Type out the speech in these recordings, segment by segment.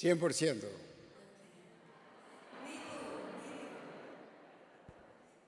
100%.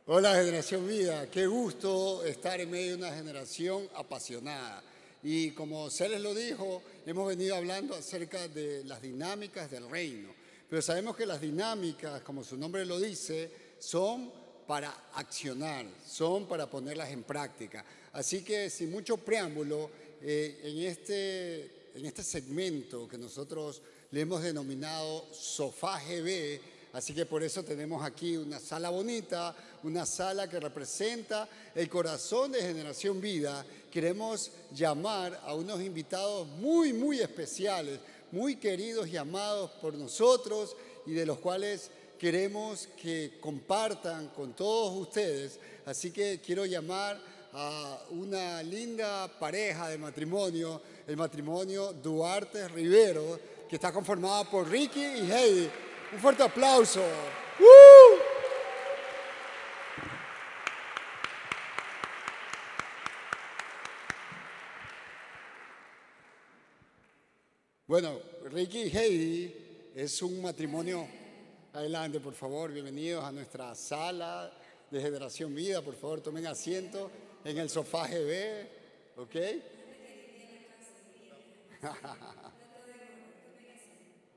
Hola generación vida, qué gusto estar en medio de una generación apasionada. Y como Celes lo dijo, hemos venido hablando acerca de las dinámicas del reino. Pero sabemos que las dinámicas, como su nombre lo dice, son para accionar, son para ponerlas en práctica. Así que sin mucho preámbulo, eh, en, este, en este segmento que nosotros le hemos denominado Sofá GB, así que por eso tenemos aquí una sala bonita, una sala que representa el corazón de Generación Vida. Queremos llamar a unos invitados muy, muy especiales, muy queridos y amados por nosotros y de los cuales queremos que compartan con todos ustedes. Así que quiero llamar a una linda pareja de matrimonio, el matrimonio Duarte Rivero, que está conformada por Ricky y Heidi. Un fuerte aplauso. Bueno, Ricky y Heidi es un matrimonio. Adelante, por favor, bienvenidos a nuestra sala de Generación Vida. Por favor, tomen asiento en el sofá GB, ¿ok?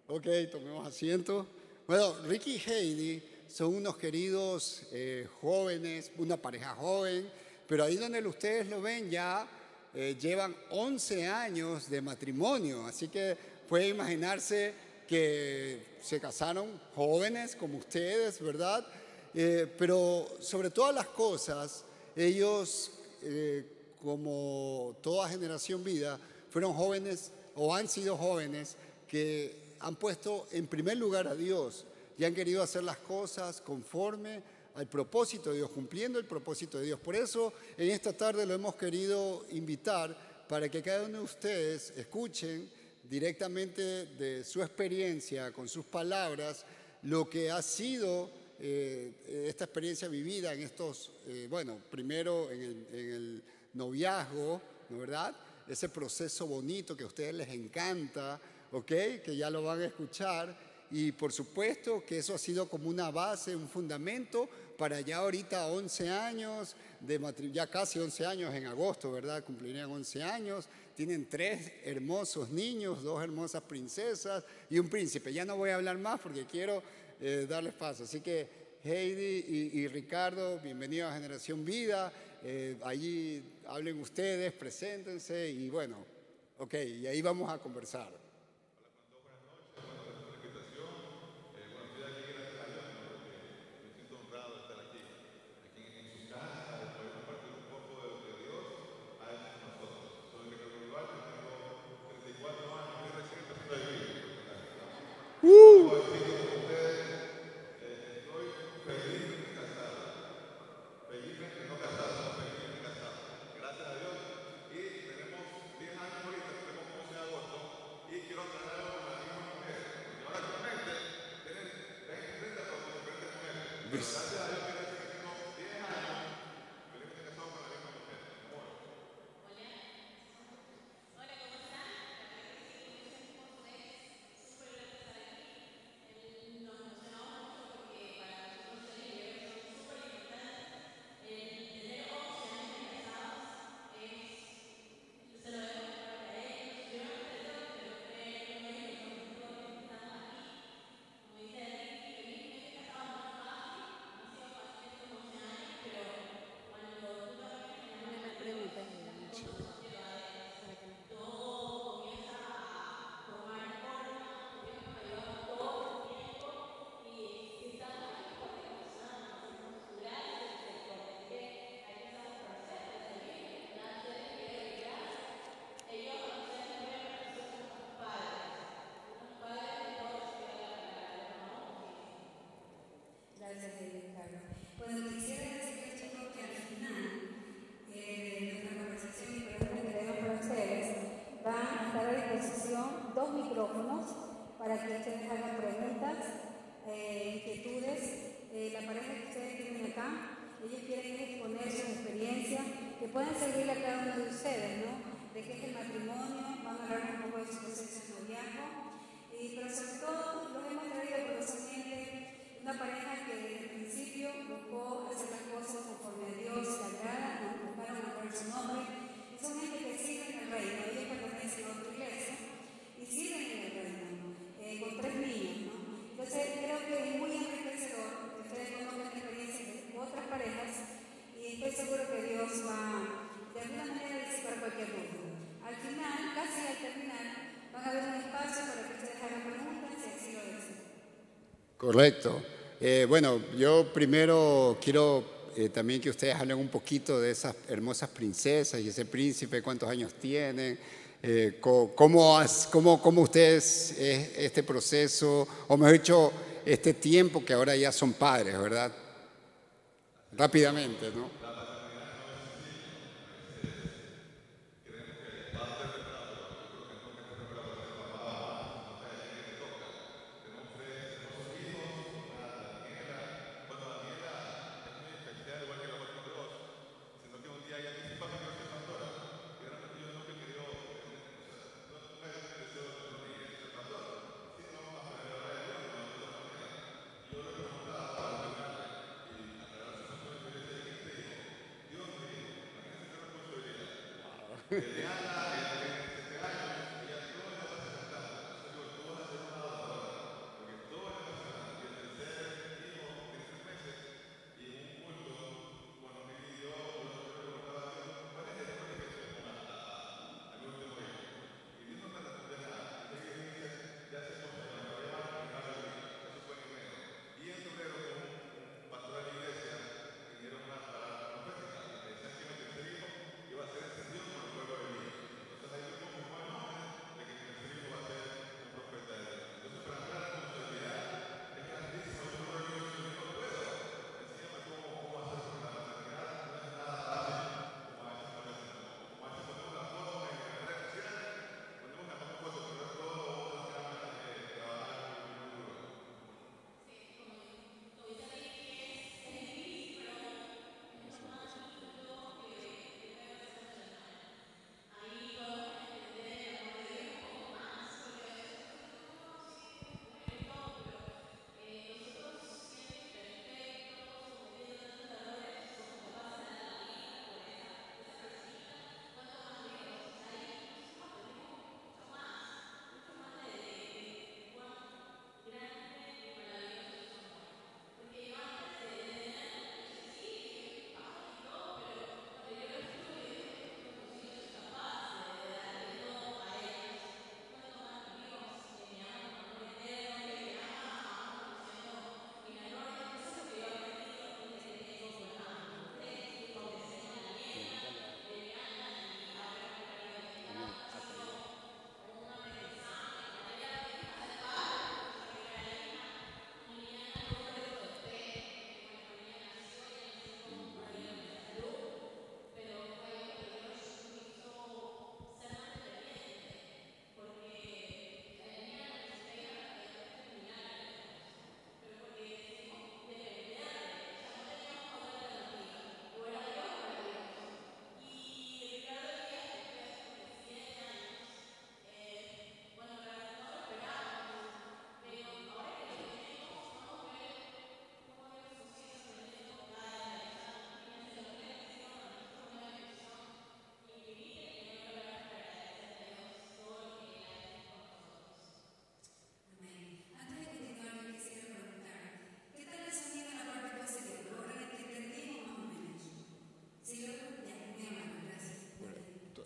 ok, tomemos asiento. Bueno, Ricky y Heidi son unos queridos eh, jóvenes, una pareja joven, pero ahí donde ustedes lo ven ya eh, llevan 11 años de matrimonio, así que puede imaginarse que se casaron jóvenes como ustedes, ¿verdad? Eh, pero sobre todas las cosas, ellos, eh, como toda generación vida, fueron jóvenes o han sido jóvenes que han puesto en primer lugar a Dios y han querido hacer las cosas conforme al propósito de Dios, cumpliendo el propósito de Dios. Por eso en esta tarde lo hemos querido invitar para que cada uno de ustedes escuchen directamente de su experiencia, con sus palabras, lo que ha sido eh, esta experiencia vivida en estos, eh, bueno, primero en el, en el noviazgo, ¿no verdad? Ese proceso bonito que a ustedes les encanta, ¿ok? Que ya lo van a escuchar. Y por supuesto que eso ha sido como una base, un fundamento para ya ahorita 11 años, de ya casi 11 años en agosto, ¿verdad? Cumplirían 11 años. Tienen tres hermosos niños, dos hermosas princesas y un príncipe. Ya no voy a hablar más porque quiero eh, darles paso. Así que Heidi y, Ricardo, bienvenidos a Generación Vida. Eh, allí hablen ustedes, preséntense y bueno, ok, y ahí vamos a conversar. you para Correcto. Eh, bueno, yo primero quiero eh, también que ustedes hablen un poquito de esas hermosas princesas y ese príncipe, cuántos años tienen, eh, cómo, cómo, cómo ustedes este proceso, o mejor dicho, este tiempo que ahora ya son padres, ¿verdad? Rápidamente, ¿no?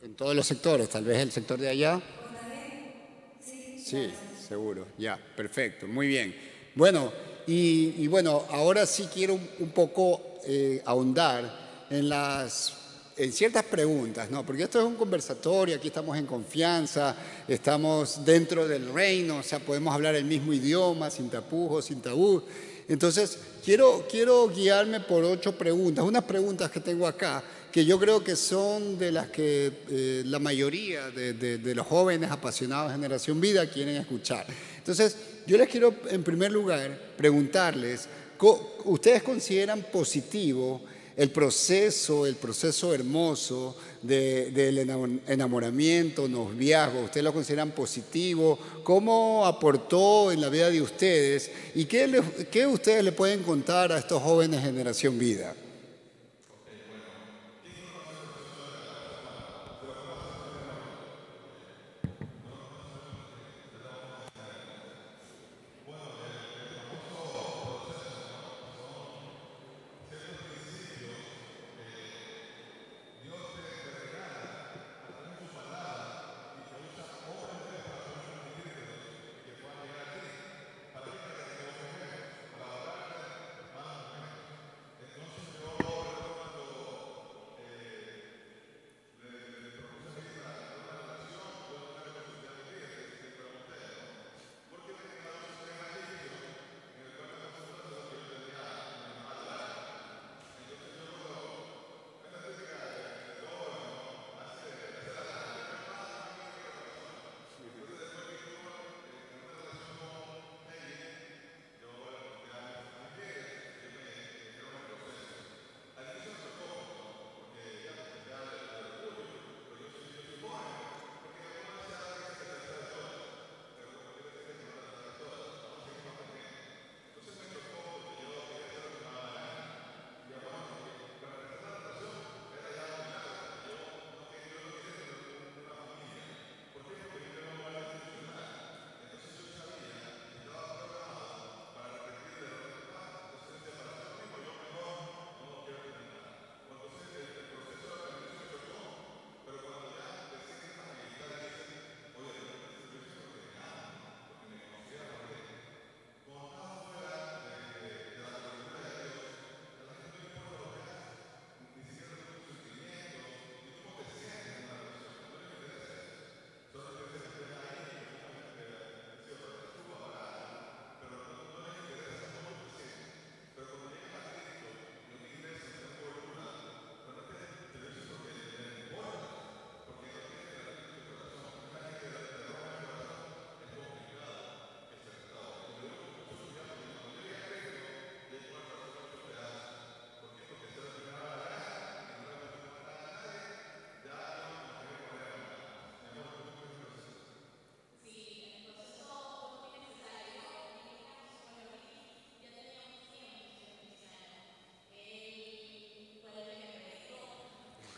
En todos los sectores, tal vez el sector de allá. Sí, seguro, ya, perfecto, muy bien. Bueno, y, y bueno, ahora sí quiero un, un poco eh, ahondar en las en ciertas preguntas, ¿no? Porque esto es un conversatorio, aquí estamos en confianza, estamos dentro del reino, o sea, podemos hablar el mismo idioma, sin tapujos, sin tabú. Entonces, quiero, quiero guiarme por ocho preguntas, unas preguntas que tengo acá, que yo creo que son de las que eh, la mayoría de, los jóvenes apasionados de Generación Vida quieren escuchar. Entonces, yo les quiero, en primer lugar, preguntarles, ¿ustedes consideran positivo el proceso, el proceso hermoso de- del enamo- enamoramiento, noviazgo, ¿ustedes lo consideran positivo? ¿Cómo aportó en la vida de ustedes? ¿Y qué, qué ustedes le pueden contar a estos jóvenes generación vida?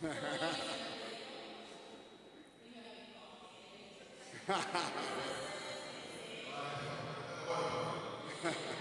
Pero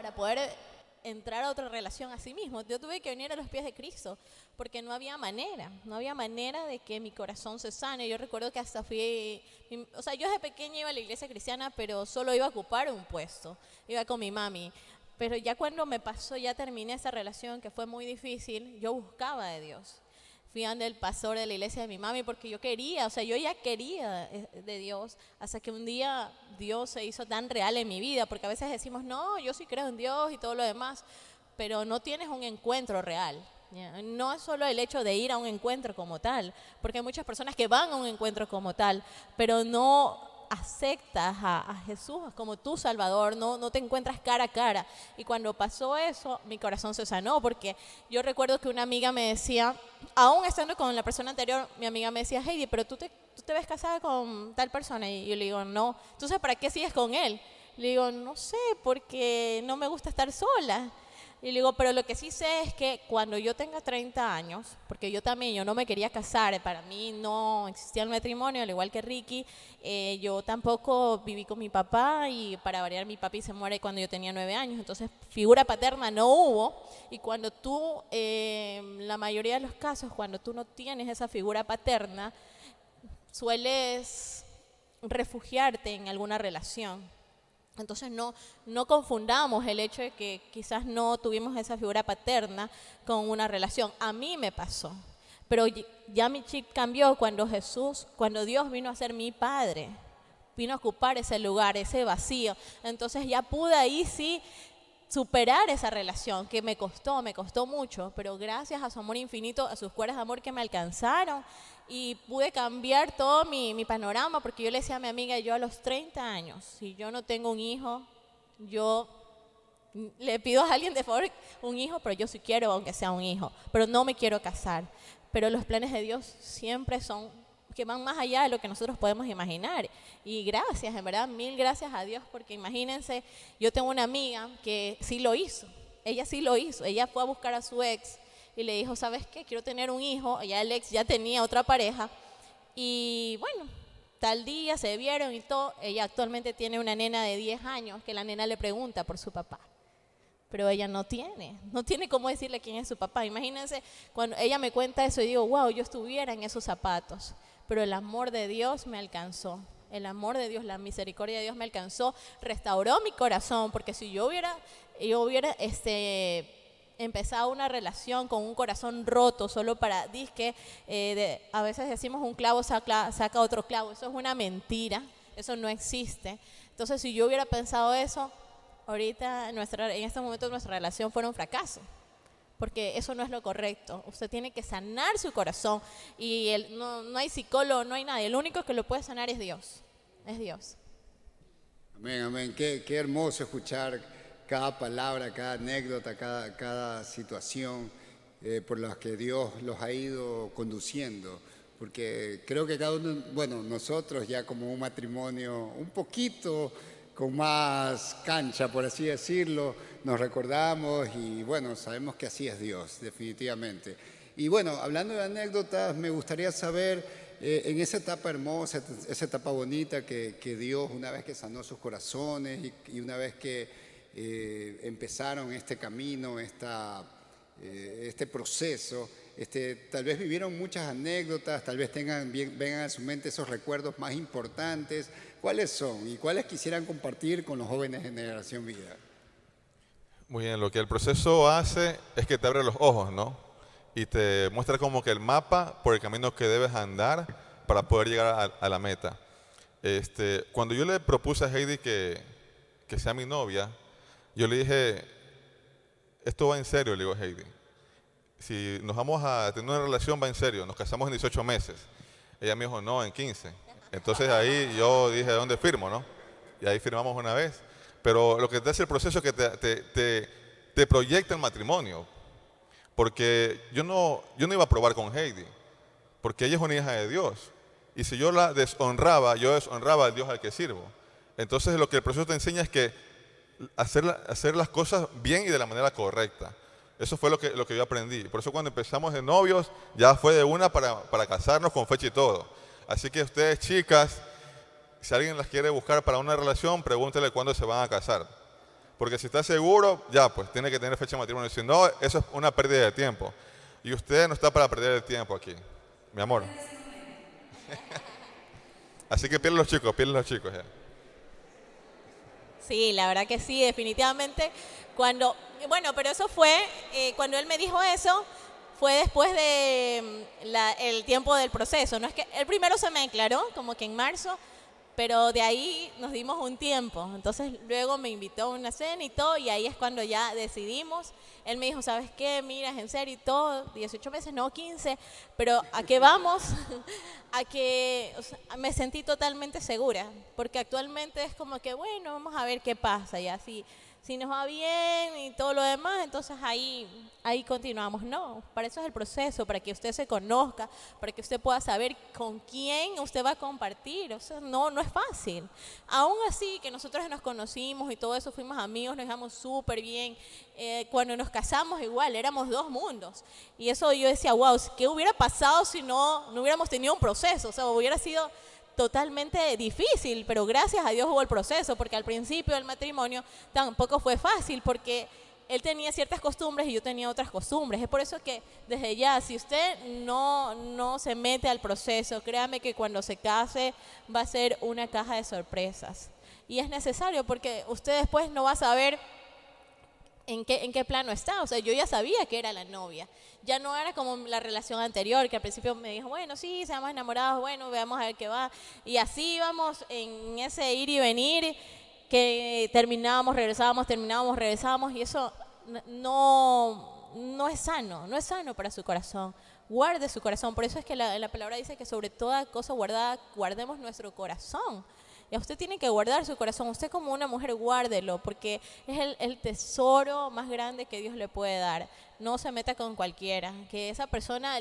para poder entrar a otra relación a sí mismo. Yo tuve que venir a los pies de Cristo porque no había manera, no había manera de que mi corazón se sane. Yo recuerdo que hasta fui, o sea, yo desde pequeña iba a la iglesia cristiana, pero solo iba a ocupar un puesto, iba con mi mami. Pero ya cuando me pasó, ya terminé esa relación que fue muy difícil, yo buscaba de Dios fui ante el pastor de la iglesia de mi mami porque yo quería, o sea, yo ya quería de Dios, hasta que un día Dios se hizo tan real en mi vida, porque a veces decimos, no, yo sí creo en Dios y todo lo demás, pero no tienes un encuentro real. No es solo el hecho de ir a un encuentro como tal, porque hay muchas personas que van a un encuentro como tal, pero no aceptas a, Jesús como tu Salvador, no, no te encuentras cara a cara. Y cuando pasó eso, mi corazón se sanó, porque yo recuerdo que una amiga me decía, aún estando con la persona anterior, mi amiga me decía, Heidi, pero tú te, tú te ves casada con tal persona. Y yo le digo, no. Entonces, ¿para qué sigues con él? Le digo, no sé, porque no me gusta estar sola. Y le digo, pero lo que sí sé es que cuando yo tenga 30 años, porque yo también, yo no me quería casar, para mí no existía el matrimonio, al igual que Ricky, eh, yo tampoco viví con mi papá y para variar mi papi se muere cuando yo tenía 9 años, entonces figura paterna no hubo. Y cuando tú, eh, la mayoría de los casos, cuando tú no tienes esa figura paterna, sueles refugiarte en alguna relación entonces no, no confundamos el hecho de que quizás no tuvimos esa figura paterna con una relación. A mí me pasó, pero ya mi chip cambió cuando Jesús, cuando Dios vino a ser mi padre, vino a ocupar ese lugar, ese vacío. Entonces ya pude ahí sí superar esa relación que me costó, me costó mucho, pero gracias a su amor infinito, a sus cuerdas de amor que me alcanzaron y pude cambiar todo mi, mi, panorama, porque yo le decía a mi amiga, yo a los 30 años, si yo no tengo un hijo, yo le pido a alguien de favor un hijo, pero yo sí quiero, aunque sea un hijo, pero no me quiero casar. Pero los planes de Dios siempre son que van más allá de lo que nosotros podemos imaginar. Y gracias, en verdad, mil gracias a Dios, porque imagínense, yo tengo una amiga que sí lo hizo, ella sí lo hizo, ella fue a buscar a su ex y le dijo, ¿sabes qué? Quiero tener un hijo, ya el ex ya tenía otra pareja y bueno, tal día se vieron y todo, ella actualmente tiene una nena de 10 años que la nena le pregunta por su papá pero ella no tiene, no tiene cómo decirle quién es su papá. Imagínense cuando ella me cuenta eso y digo, wow, yo estuviera en esos zapatos pero el amor de Dios me alcanzó. El amor de Dios, la misericordia de Dios me alcanzó, restauró mi corazón, porque si yo hubiera, yo hubiera este, empezado una relación con un corazón roto solo para, disque, eh, a veces decimos un clavo saca, saca otro clavo, eso es una mentira, eso no existe. Entonces, si yo hubiera pensado eso, ahorita nuestra, en este momento nuestra relación fuera un fracaso porque eso no es lo correcto. Usted tiene que sanar su corazón y el, no, no, hay psicólogo, no hay nadie. El único que lo puede sanar es Dios. Es Dios. Amén, amén. Qué, qué hermoso escuchar cada palabra, cada anécdota, cada, cada situación eh, por la que Dios los ha ido conduciendo. Porque creo que cada uno, bueno, nosotros ya como un matrimonio un poquito con más cancha, por así decirlo, nos recordamos y bueno, sabemos que así es Dios, definitivamente. Y bueno, hablando de anécdotas, me gustaría saber eh, en esa etapa hermosa, esa etapa bonita que, Dios, una vez que sanó sus corazones y, una vez que eh, empezaron este camino, esta, eh, este proceso, este, tal vez vivieron muchas anécdotas, tal vez tengan, vengan a su mente esos recuerdos más importantes. ¿Cuáles son y cuáles quisieran compartir con los jóvenes de Generación Vida? Muy bien, lo que el proceso hace es que te abre los ojos, ¿no? Y te muestra como que el mapa por el camino que debes andar para poder llegar a, la meta. Este, cuando yo le propuse a Heidi que, que sea mi novia, yo le dije, esto va en serio, le digo a Heidi. Si nos vamos a tener una relación, va en serio, nos casamos en 18 meses. Ella me dijo, no, en 15. Entonces ahí yo dije, ¿dónde firmo, no? Y ahí firmamos una vez. Pero lo que te hace el proceso es que te, te, proyecta el matrimonio. Porque yo no, yo no iba a probar con Heidi, porque ella es una hija de Dios. Y si yo la deshonraba, yo deshonraba al Dios al que sirvo. Entonces lo que el proceso te enseña es que hacer, las cosas bien y de la manera correcta. Eso fue lo que, lo que yo aprendí. Por eso cuando empezamos de novios, ya fue de una para, para casarnos con fecha y todo. Así que ustedes chicas, si alguien las quiere buscar para una relación, pregúntele cuándo se van a casar. Porque si está seguro, ya, pues tiene que tener fecha de matrimonio. Si no, eso es una pérdida de tiempo. Y usted no está para perder el tiempo aquí, mi amor. Así que pierden los chicos, pierden los chicos. Sí, la verdad que sí, definitivamente. Cuando, bueno, pero eso fue, eh, cuando él me dijo eso, fue después de mm, el tiempo del proceso. No es que el primero se me declaró, como que en marzo, pero de ahí nos dimos un tiempo. Entonces luego me invitó a una cena y todo, y ahí es cuando ya decidimos. Él me dijo, ¿sabes qué? Mira, es en serio y todo, 18 meses, no 15, pero ¿a qué vamos? a que me sentí totalmente segura, porque actualmente es como que, bueno, vamos a ver qué pasa, y así. Si nos va bien y todo lo demás, entonces ahí, ahí continuamos. No, para eso es el proceso, para que usted se conozca, para que usted pueda saber con quién usted va a compartir. O sea, no, no es fácil. Aún así, que nosotros nos conocimos y todo eso, fuimos amigos, nos llevamos súper bien. Eh, cuando nos casamos igual, éramos dos mundos. Y eso yo decía, wow, ¿qué hubiera pasado si no, no hubiéramos tenido un proceso? O sea, hubiera sido totalmente difícil, pero gracias a Dios hubo el proceso, porque al principio del matrimonio tampoco fue fácil, porque él tenía ciertas costumbres y yo tenía otras costumbres. Es por eso que desde ya, si usted no, no se mete al proceso, créame que cuando se case va a ser una caja de sorpresas. Y es necesario porque usted después no va a saber en qué, en qué plano está. O sea, yo ya sabía que era la novia. Ya no era como la relación anterior, que al principio me dijo, bueno, sí, seamos enamorados, bueno, veamos a ver qué va. Y así íbamos en ese ir y venir, que terminábamos, regresábamos, terminábamos, regresábamos, y eso no, no es sano, no es sano para su corazón. Guarde su corazón. Por eso es que la, la palabra dice que sobre toda cosa guardada, guardemos nuestro corazón. Y usted tiene que guardar su corazón. Usted como una mujer, guárdelo, porque es el, tesoro más grande que Dios le puede dar. No se meta con cualquiera. Que esa persona,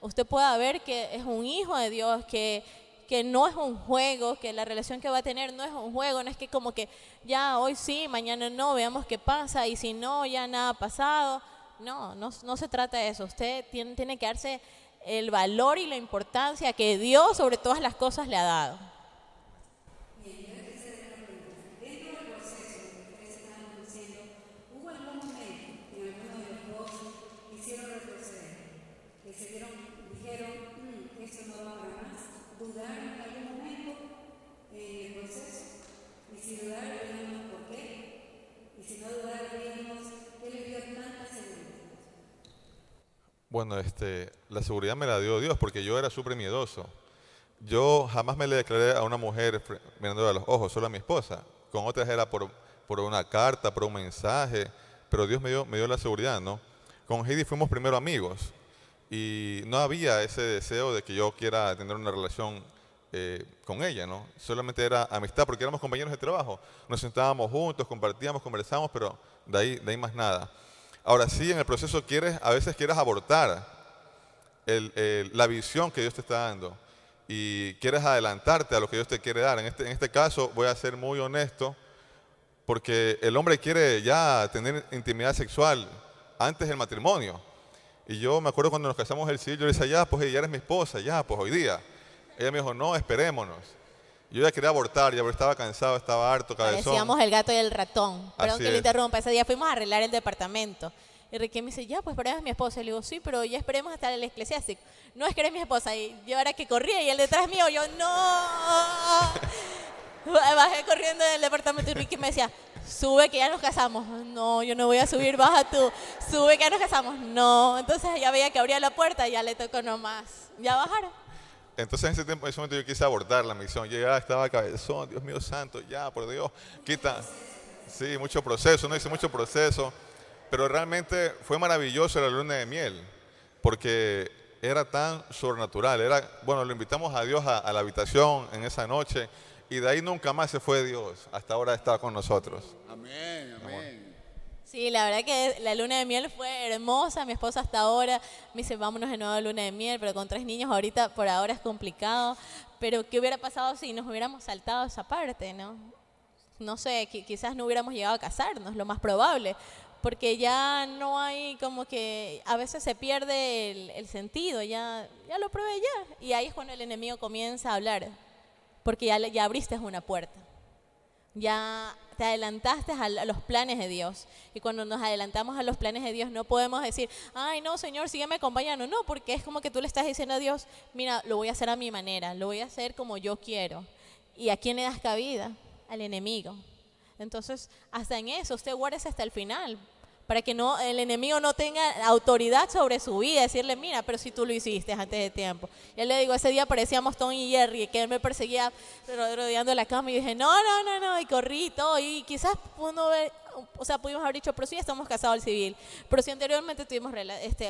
usted pueda ver que es un hijo de Dios, que, que no es un juego, que la relación que va a tener no es un juego, no es que como que ya hoy sí, mañana no, veamos qué pasa, y si no, ya nada ha pasado. No, no, se trata de eso. Usted tiene que darse el valor y la importancia que Dios sobre todas las cosas le ha dado. ¿Hubo algún momento en alguno de los dos hicieron retroceder? Que se dieron, dijeron, "Mm, esto no va para más. ¿Dudaron en algún momento en el proceso? Y si dudaron, díganos por qué. Y si no dudaron, díganos qué les dio tanta seguridad. Bueno, este, la seguridad me la dio Dios porque yo era súper miedoso. Yo jamás me le declaré a una mujer mirando a los ojos, solo a mi esposa. Con otras era por, por una carta, por un mensaje, pero Dios me dio, me dio la seguridad, ¿no? Con Heidi fuimos primero amigos y no había ese deseo de que yo quiera tener una relación eh, con ella, ¿no? Solamente era amistad porque éramos compañeros de trabajo. Nos sentábamos juntos, compartíamos, conversábamos, pero de ahí, de ahí más nada. Ahora sí, en el proceso quieres, a veces quieres abortar la visión que Dios te está dando y quieres adelantarte a lo que Dios te quiere dar. En este, en este caso voy a ser muy honesto porque el hombre quiere ya tener intimidad sexual antes del matrimonio. Y yo me acuerdo cuando nos casamos el sí, yo le decía, ya, pues ya eres mi esposa, ya, pues hoy día. Ella me dijo, no, esperémonos. Yo ya quería abortar, ya pero estaba cansado, estaba harto, cabezón. Parecíamos el gato y el ratón. Perdón Así que le es. interrumpa. Ese día fuimos a arreglar el departamento. Y Ricky me dice, ya, pues pero eres mi esposa. Y le digo, sí, pero ya esperemos hasta el eclesiástico. No es que eres mi esposa. Y yo era que corría y él detrás mío, yo, no. Bajé corriendo del departamento y Ricky me decía, sube que ya nos casamos. No, yo no voy a subir, baja tú. Sube que ya nos casamos. No. Entonces ya veía que abría la puerta y ya le tocó nomás. Ya bajaron. Entonces en ese tiempo, en ese momento yo quise abortar la misión. Yo ya estaba cabezón, Dios mío santo, ya, por Dios, quita. Sí, mucho proceso, no hice mucho proceso. Pero realmente fue maravilloso la luna de miel, porque era tan sobrenatural. Era, bueno, lo invitamos a Dios a, a la habitación en esa noche y de ahí nunca más se fue Dios. Hasta ahora está con nosotros. Amén, amén. Sí, la verdad que la luna de miel fue hermosa. Mi esposa hasta ahora me dice, vámonos de nuevo a luna de miel, pero con tres niños ahorita por ahora es complicado. Pero ¿qué hubiera pasado si nos hubiéramos saltado esa parte, no? No sé, qui- quizás no hubiéramos llegado a casarnos, lo más probable. Porque ya no hay como que, a veces se pierde el, el sentido, ya, ya lo probé ya. Y ahí es cuando el enemigo comienza a hablar, porque ya, ya abriste una puerta ya te adelantaste a, los planes de Dios. Y cuando nos adelantamos a los planes de Dios, no podemos decir, ay, no, Señor, sígueme acompañando. No, porque es como que tú le estás diciendo a Dios, mira, lo voy a hacer a mi manera, lo voy a hacer como yo quiero. ¿Y a quién le das cabida? Al enemigo. Entonces, hasta en eso, usted guárdese hasta el final, para que no el enemigo no tenga autoridad sobre su vida, decirle, mira, pero si tú lo hiciste antes de tiempo. Y él le digo, ese día parecíamos Tom y Jerry, que él me perseguía ro- rodeando la cama y dije, no, no, no, no, y corrí todo, y quizás uno o sea, pudimos haber dicho, pero sí estamos casados al civil, pero si anteriormente tuvimos, este,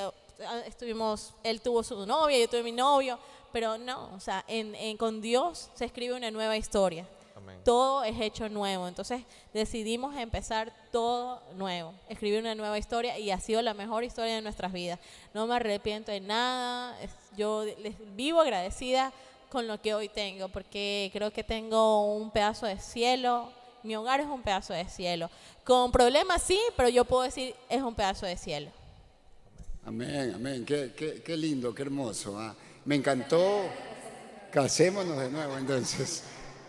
estuvimos, él tuvo su novia, yo tuve mi novio, pero no, o sea, en, en- con Dios se escribe una nueva historia Amén. todo es hecho nuevo. Entonces decidimos empezar todo nuevo, escribir una nueva historia y ha sido la mejor historia de nuestras vidas. No me arrepiento de nada, yo les vivo agradecida con lo que hoy tengo, porque creo que tengo un pedazo de cielo, mi hogar es un pedazo de cielo. Con problemas sí, pero yo puedo decir es un pedazo de cielo. Amén, amén. Qué, qué- qué lindo, qué hermoso. ah. Me encantó. Casémonos de nuevo, entonces.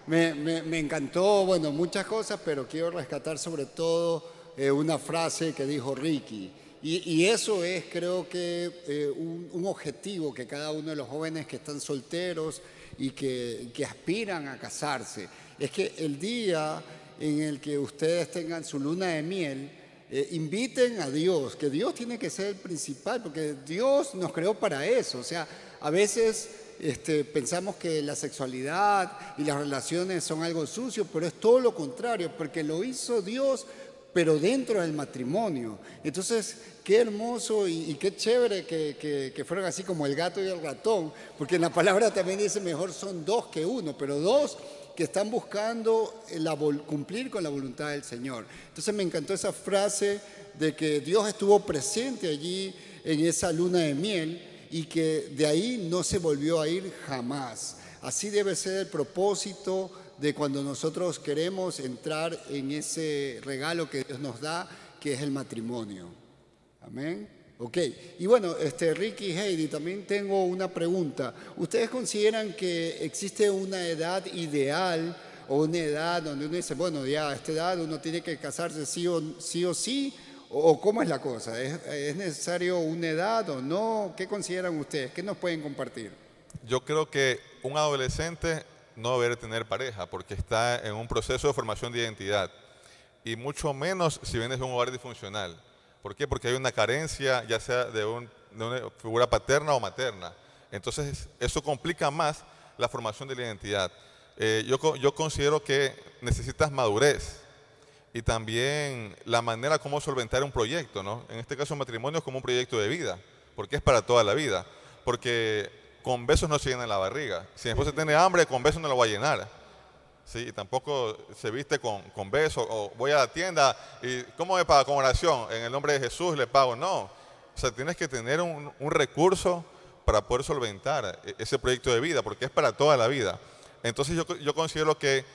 Me, encantó, bueno, muchas cosas, pero quiero rescatar sobre todo eh, una frase que dijo Ricky. Y, eso es, creo que, eh, un, objetivo que cada uno de los jóvenes que están solteros y que, que aspiran a casarse. Es que el día en el que ustedes tengan su luna de miel, eh, inviten a Dios, que Dios tiene que ser el principal, porque Dios nos creó para eso. O sea, a veces este, pensamos que la sexualidad y las relaciones son algo sucio, pero es todo lo contrario, porque lo hizo Dios, pero dentro del matrimonio. Entonces, qué hermoso y, qué chévere que, que, que fueron así como el gato y el ratón, porque en la palabra también dice mejor son dos que uno, pero dos que están buscando cumplir con la voluntad del Señor. Entonces me encantó esa frase de que Dios estuvo presente allí en esa luna de miel y que de ahí no se volvió a ir jamás. Así debe ser el propósito de cuando nosotros queremos entrar en ese regalo que Dios nos da, que es el matrimonio. Amén. Ok, y bueno, este, Ricky Heidi, también tengo una pregunta. ¿Ustedes consideran que existe una edad ideal o una edad donde uno dice, bueno, ya a esta edad uno tiene que casarse sí o sí? O, sí, o, cómo es la cosa? ¿Es, ¿Es necesario una edad o no? ¿Qué consideran ustedes? ¿Qué nos pueden compartir? Yo creo que un adolescente no debe tener pareja porque está en un proceso de formación de identidad y mucho menos si vienes de un hogar disfuncional. ¿Por qué? Porque hay una carencia ya sea de, un- de una figura paterna o materna. Entonces eso complica más la formación de la identidad. Eh, yo, yo considero que necesitas madurez y también la manera como solventar un proyecto, ¿no? En este caso, matrimonio es como un proyecto de vida, porque es para toda la vida. Porque con besos no se llena la barriga. Si mi esposa tiene hambre, con besos no lo va a llenar. Sí, y tampoco se viste con, con besos, o voy a la tienda y ¿cómo me paga? Con oración, en el nombre de Jesús le pago. No, o sea, tienes que tener un, un recurso para poder solventar e- ese proyecto de vida, porque es para toda la vida. Entonces yo, yo considero que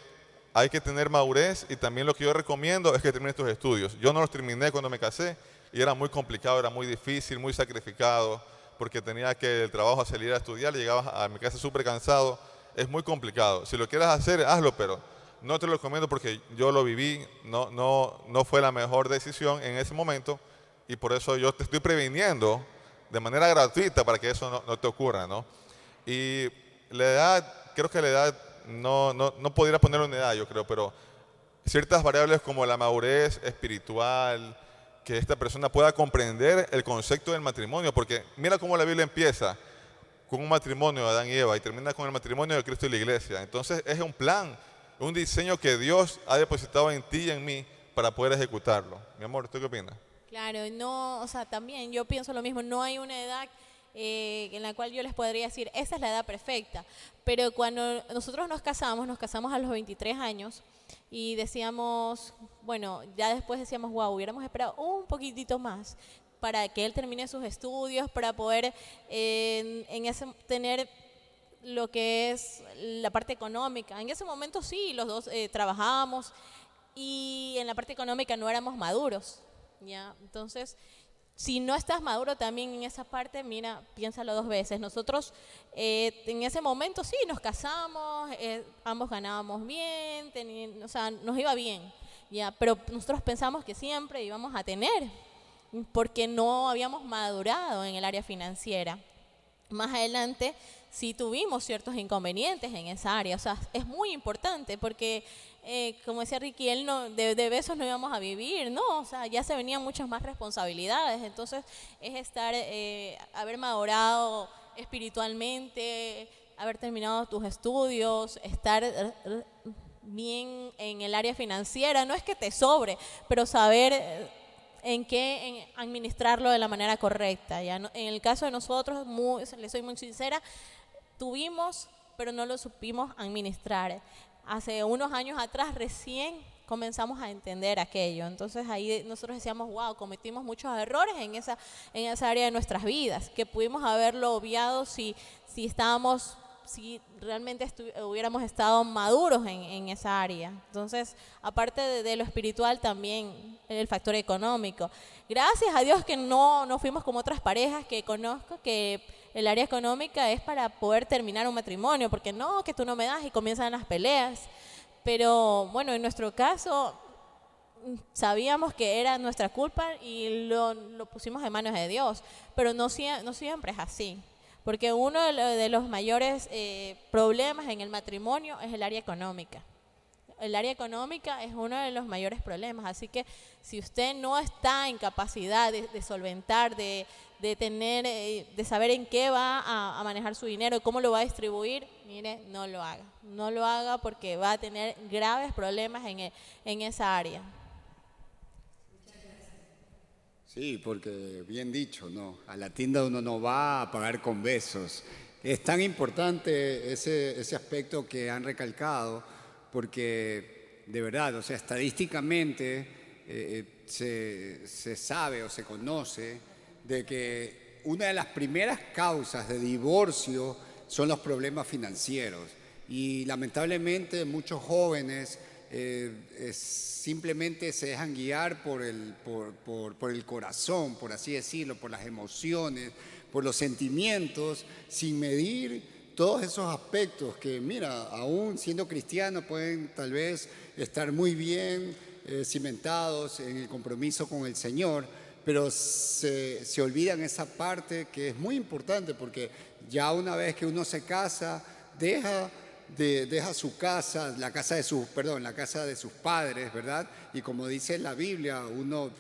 hay que tener madurez y también lo que yo recomiendo es que termines tus estudios. Yo no los terminé cuando me casé y era muy complicado, era muy difícil, muy sacrificado, porque tenía que el trabajo salir a estudiar, llegaba a mi casa súper cansado. Es muy complicado. Si lo quieres hacer, hazlo, pero no te lo recomiendo porque yo lo viví, no, no, no fue la mejor decisión en ese momento y por eso yo te estoy previniendo de manera gratuita para que eso no, no te ocurra, ¿no? Y la edad, creo que la edad, no, no, no podría poner una edad, yo creo, pero ciertas variables como la madurez espiritual, que esta persona pueda comprender el concepto del matrimonio, porque mira cómo la Biblia empieza con un matrimonio de Adán y Eva y termina con el matrimonio de Cristo y la iglesia. Entonces es un plan, un diseño que Dios ha depositado en ti y en mí para poder ejecutarlo. Mi amor, ¿tú qué opinas? Claro, no, o sea, también yo pienso lo mismo, no hay una edad eh, en la cual yo les podría decir, esa es la edad perfecta, pero cuando nosotros nos casamos, nos casamos a los 23 años y decíamos, bueno, ya después decíamos, wow, hubiéramos esperado un poquitito más para que él termine sus estudios, para poder eh, en, en ese, tener lo que es la parte económica. En ese momento sí, los dos eh, trabajábamos y en la parte económica no éramos maduros. ¿ya? Entonces, si no estás maduro también en esa parte, mira, piénsalo dos veces. Nosotros eh, en ese momento sí, nos casamos, eh, ambos ganábamos bien, o sea, nos iba bien. ya, pero nosotros pensamos que siempre íbamos a tener, porque no habíamos madurado en el área financiera. Más adelante sí tuvimos ciertos inconvenientes en esa área, o sea, es muy importante porque, eh, como decía Ricky, él no, de, besos no íbamos a vivir, no, o sea, ya se venían muchas más responsabilidades, entonces es estar, eh, haber madurado espiritualmente, haber terminado tus estudios, estar eh, bien en el área financiera, no es que te sobre, pero saber eh, en qué en administrarlo de la manera correcta. ¿ya? En el caso de nosotros, muy, le soy muy sincera, tuvimos, pero no lo supimos administrar. Hace unos años atrás recién comenzamos a entender aquello. Entonces ahí nosotros decíamos, wow, cometimos muchos errores en esa, en esa área de nuestras vidas, que pudimos haberlo obviado si, si estábamos si realmente hubiéramos estado maduros en, en esa área. Entonces, aparte de, de lo espiritual, también el factor económico. Gracias a Dios que no, no fuimos como otras parejas que conozco, que el área económica es para poder terminar un matrimonio, porque no, que tú no me das y comienzan las peleas. Pero bueno, en nuestro caso, sabíamos que era nuestra culpa y lo, lo pusimos en manos de Dios, pero no, no siempre es así, porque uno de los mayores eh, problemas en el matrimonio es el área económica. El área económica es uno de los mayores problemas, así que si usted no está en capacidad de, solventar, de, tener, eh, de saber en qué va a, manejar su dinero, cómo lo va a distribuir, mire, no lo haga. No lo haga porque va a tener graves problemas en, e- en esa área. Sí, porque bien dicho, ¿no? A la tienda uno no va a pagar con besos. Es tan importante ese, ese aspecto que han recalcado, porque de verdad, o sea, estadísticamente eh, eh, se, se sabe o se conoce de que una de las primeras causas de divorcio son los problemas financieros. Y lamentablemente muchos jóvenes eh, simplemente se dejan guiar por el, por, por- por el corazón, por así decirlo, por las emociones, por los sentimientos, sin medir todos esos aspectos que, mira, aún siendo cristianos pueden tal vez estar muy bien eh, cimentados en el compromiso con el Señor, pero se, olvidan esa parte que es muy importante porque ya una vez que uno se casa, deja, de- deja su casa, la casa de sus, perdón, la casa de sus padres, ¿verdad? Y como dice la Biblia, uno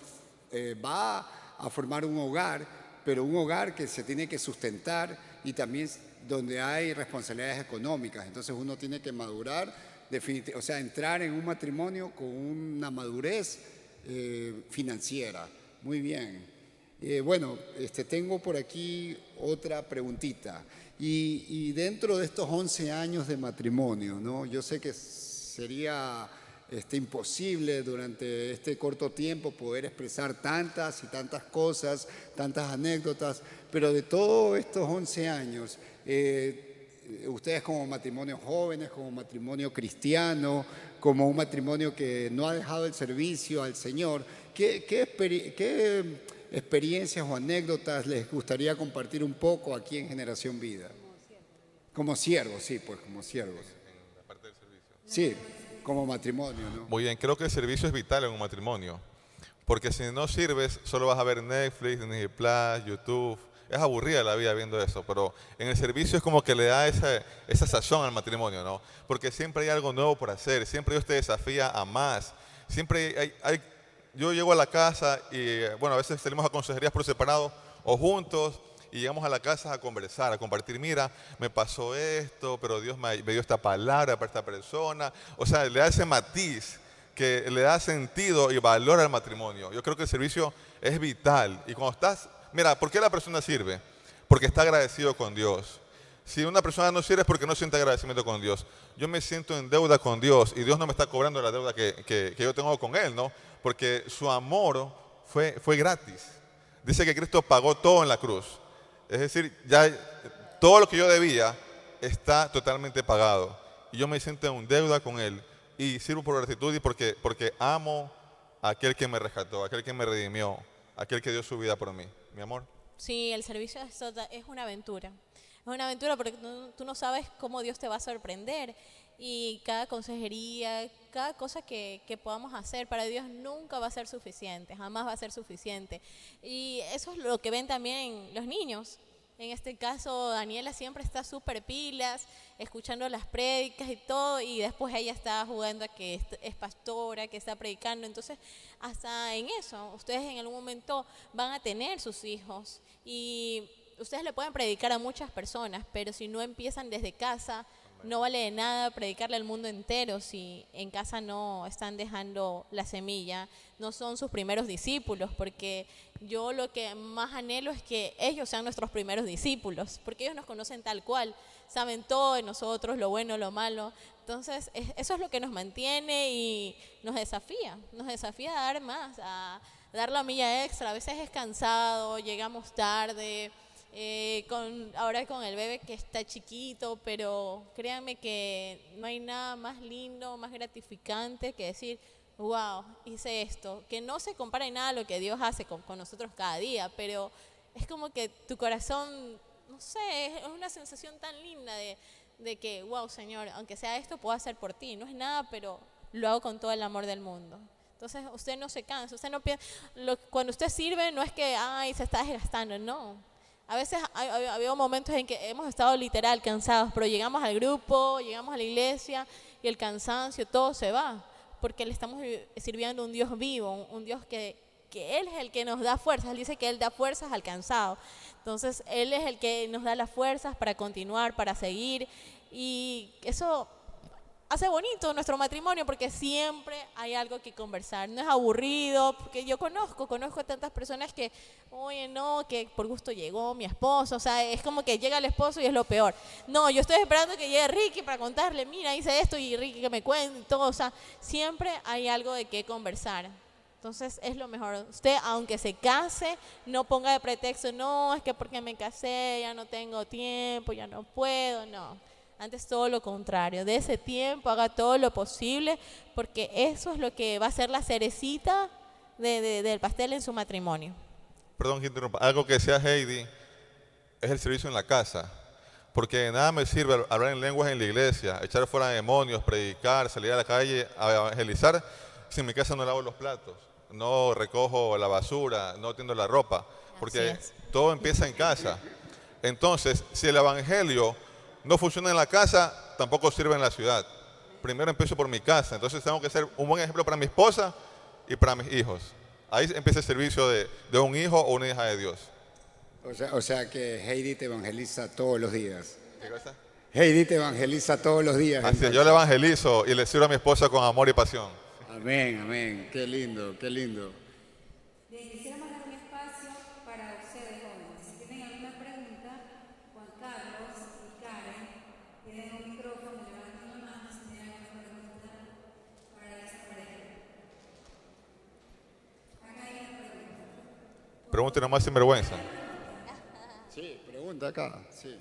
eh, va a formar un hogar, pero un hogar que se tiene que sustentar y también donde hay responsabilidades económicas. Entonces uno tiene que madurar, o sea, entrar en un matrimonio con una madurez eh, financiera. Muy bien. Eh, bueno, este, tengo por aquí otra preguntita. Y, y dentro de estos 11 años de matrimonio, ¿no? yo sé que sería este, imposible durante este corto tiempo poder expresar tantas y tantas cosas, tantas anécdotas, pero de todos estos 11 años, eh, ustedes como matrimonio jóvenes, como matrimonio cristiano, como un matrimonio que no ha dejado el servicio al Señor, ¿qué, qué, qué experiencias o anécdotas les gustaría compartir un poco aquí en Generación Vida? Como siervos, sí, pues como siervos. Sí, como matrimonio, ¿no? Muy bien, creo que el servicio es vital en un matrimonio. Porque si no sirves, solo vas a ver Netflix, Disney Plus, YouTube. Es aburrida la vida viendo eso, pero en el servicio es como que le da esa, esa sazón al matrimonio, ¿no? Porque siempre hay algo nuevo por hacer, siempre Dios te desafía a más. Siempre hay, yo llego a la casa y, bueno, a veces salimos a consejerías por separado o juntos y llegamos a la casa a conversar, a compartir, mira, me pasó esto, pero Dios me dio esta palabra para esta persona. O sea, le da ese matiz que le da sentido y valor al matrimonio. Yo creo que el servicio es vital. Y cuando estás, mira, ¿por qué la persona sirve? Porque está agradecido con Dios. Si una persona no sirve es porque no siente agradecimiento con Dios. Yo me siento en deuda con Dios y Dios no me está cobrando la deuda que, que- yo tengo con Él, ¿no? Porque su amor fue, fue gratis. Dice que Cristo pagó todo en la cruz. Es decir, ya todo lo que yo debía está totalmente pagado. Y yo me siento en deuda con Él y sirvo por gratitud y porque, porque amo a aquel que me rescató, a aquel que me redimió, aquel que dio su vida por mí. Mi amor. Sí, el servicio es, una aventura. Es una aventura porque tú, tú no sabes cómo Dios te va a sorprender. Y cada consejería, cada cosa que, que podamos hacer para Dios nunca va a ser suficiente, jamás va a ser suficiente. Y eso es lo que ven también los niños. En este caso, Daniela siempre está súper pilas, escuchando las prédicas y todo, y después ella está jugando a que es, pastora, que está predicando. Entonces, hasta en eso, ustedes en algún momento van a tener sus hijos y ustedes le pueden predicar a muchas personas, pero si no empiezan desde casa, no vale de nada predicarle al mundo entero si en casa no están dejando la semilla, no son sus primeros discípulos, porque yo lo que más anhelo es que ellos sean nuestros primeros discípulos, porque ellos nos conocen tal cual, saben todo de nosotros, lo bueno, lo malo. Entonces, es- eso es lo que nos mantiene y nos desafía, nos desafía a dar más, a dar la milla extra. A veces es cansado, llegamos tarde, eh, con, ahora con el bebé que está chiquito, pero créanme que no hay nada más lindo, más gratificante que decir, wow, hice esto, que no se compara en nada a lo que Dios hace con, con nosotros cada día, pero es como que tu corazón, no sé, es una sensación tan linda de, de que, wow, Señor, aunque sea esto, puedo hacer por ti. No es nada, pero lo hago con todo el amor del mundo. Entonces, usted no se cansa, usted no piensa, lo- cuando usted sirve no es que, ay, se está desgastando, no. A veces ha habido momentos en que hemos estado literal cansados, pero llegamos al grupo, llegamos a la iglesia y el cansancio, todo se va, porque le estamos vi- sirviendo a un Dios vivo, un, un Dios que, que Él es el que nos da fuerzas. Él dice que Él da fuerzas al cansado. Entonces, Él es el que nos da las fuerzas para continuar, para seguir. Y eso hace bonito nuestro matrimonio porque siempre hay algo que conversar. No es aburrido, porque yo conozco, conozco a tantas personas que, oye, no, que por gusto llegó mi esposo. O sea, es como que llega el esposo y es lo peor. No, yo estoy esperando que llegue Ricky para contarle, mira, hice esto y Ricky que me cuente todo. O sea, siempre hay algo de qué conversar. Entonces es lo mejor. Usted, aunque se case, no ponga de pretexto, no, es que porque me casé ya no tengo tiempo, ya no puedo, no. Antes todo lo contrario, de ese tiempo haga todo lo posible, porque eso es lo que va a ser la cerecita de- de- del pastel en su matrimonio. Perdón que interrumpa. Algo que decía Heidi es el servicio en la casa. Porque de nada me sirve hablar en lenguas en la iglesia, echar fuera demonios, predicar, salir a la calle a evangelizar, si en mi casa no lavo los platos, no recojo la basura, no tiendo la ropa. Porque todo empieza en casa. Entonces, si el evangelio no funciona en la casa, tampoco sirve en la ciudad. Primero empiezo por mi casa. Entonces tengo que ser un buen ejemplo para mi esposa y para mis hijos. Ahí empieza el servicio de, de un hijo o una hija de Dios. O sea, o sea que Heidi te evangeliza todos los días. ¿Qué cosa? Heidi te evangeliza todos los días. Así yo le evangelizo y le sirvo a mi esposa con amor y pasión. Amén, amén. Qué lindo, qué lindo. Bien, quisiéramos dar un espacio para ustedes jóvenes. Si tienen alguna pregunta, Juan Carlos y Karen tienen un micrófono, levanten la mano si tienen alguna pregunta para esta pareja. Acá hay una pregunta. Pregúntenos más sinvergüenza. Sí, pregunta acá. Sí.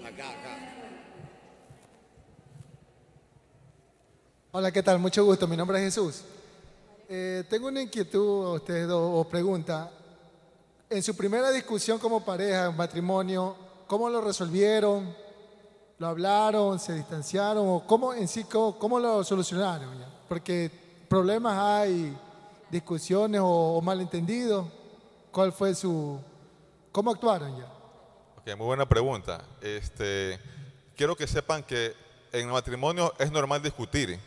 Acá, acá. Hola, ¿qué tal? Mucho gusto. Mi nombre es Jesús. Eh, tengo una inquietud a ustedes dos, o pregunta. En su primera discusión como pareja, matrimonio, ¿cómo lo resolvieron? ¿Lo hablaron? ¿Se distanciaron? ¿O cómo en sí, cómo, lo solucionaron? Porque problemas hay, discusiones o, malentendidos. ¿Cuál fue su... ¿Cómo actuaron ya? Ok, muy buena pregunta. Este, quiero que sepan que en el matrimonio es normal discutir,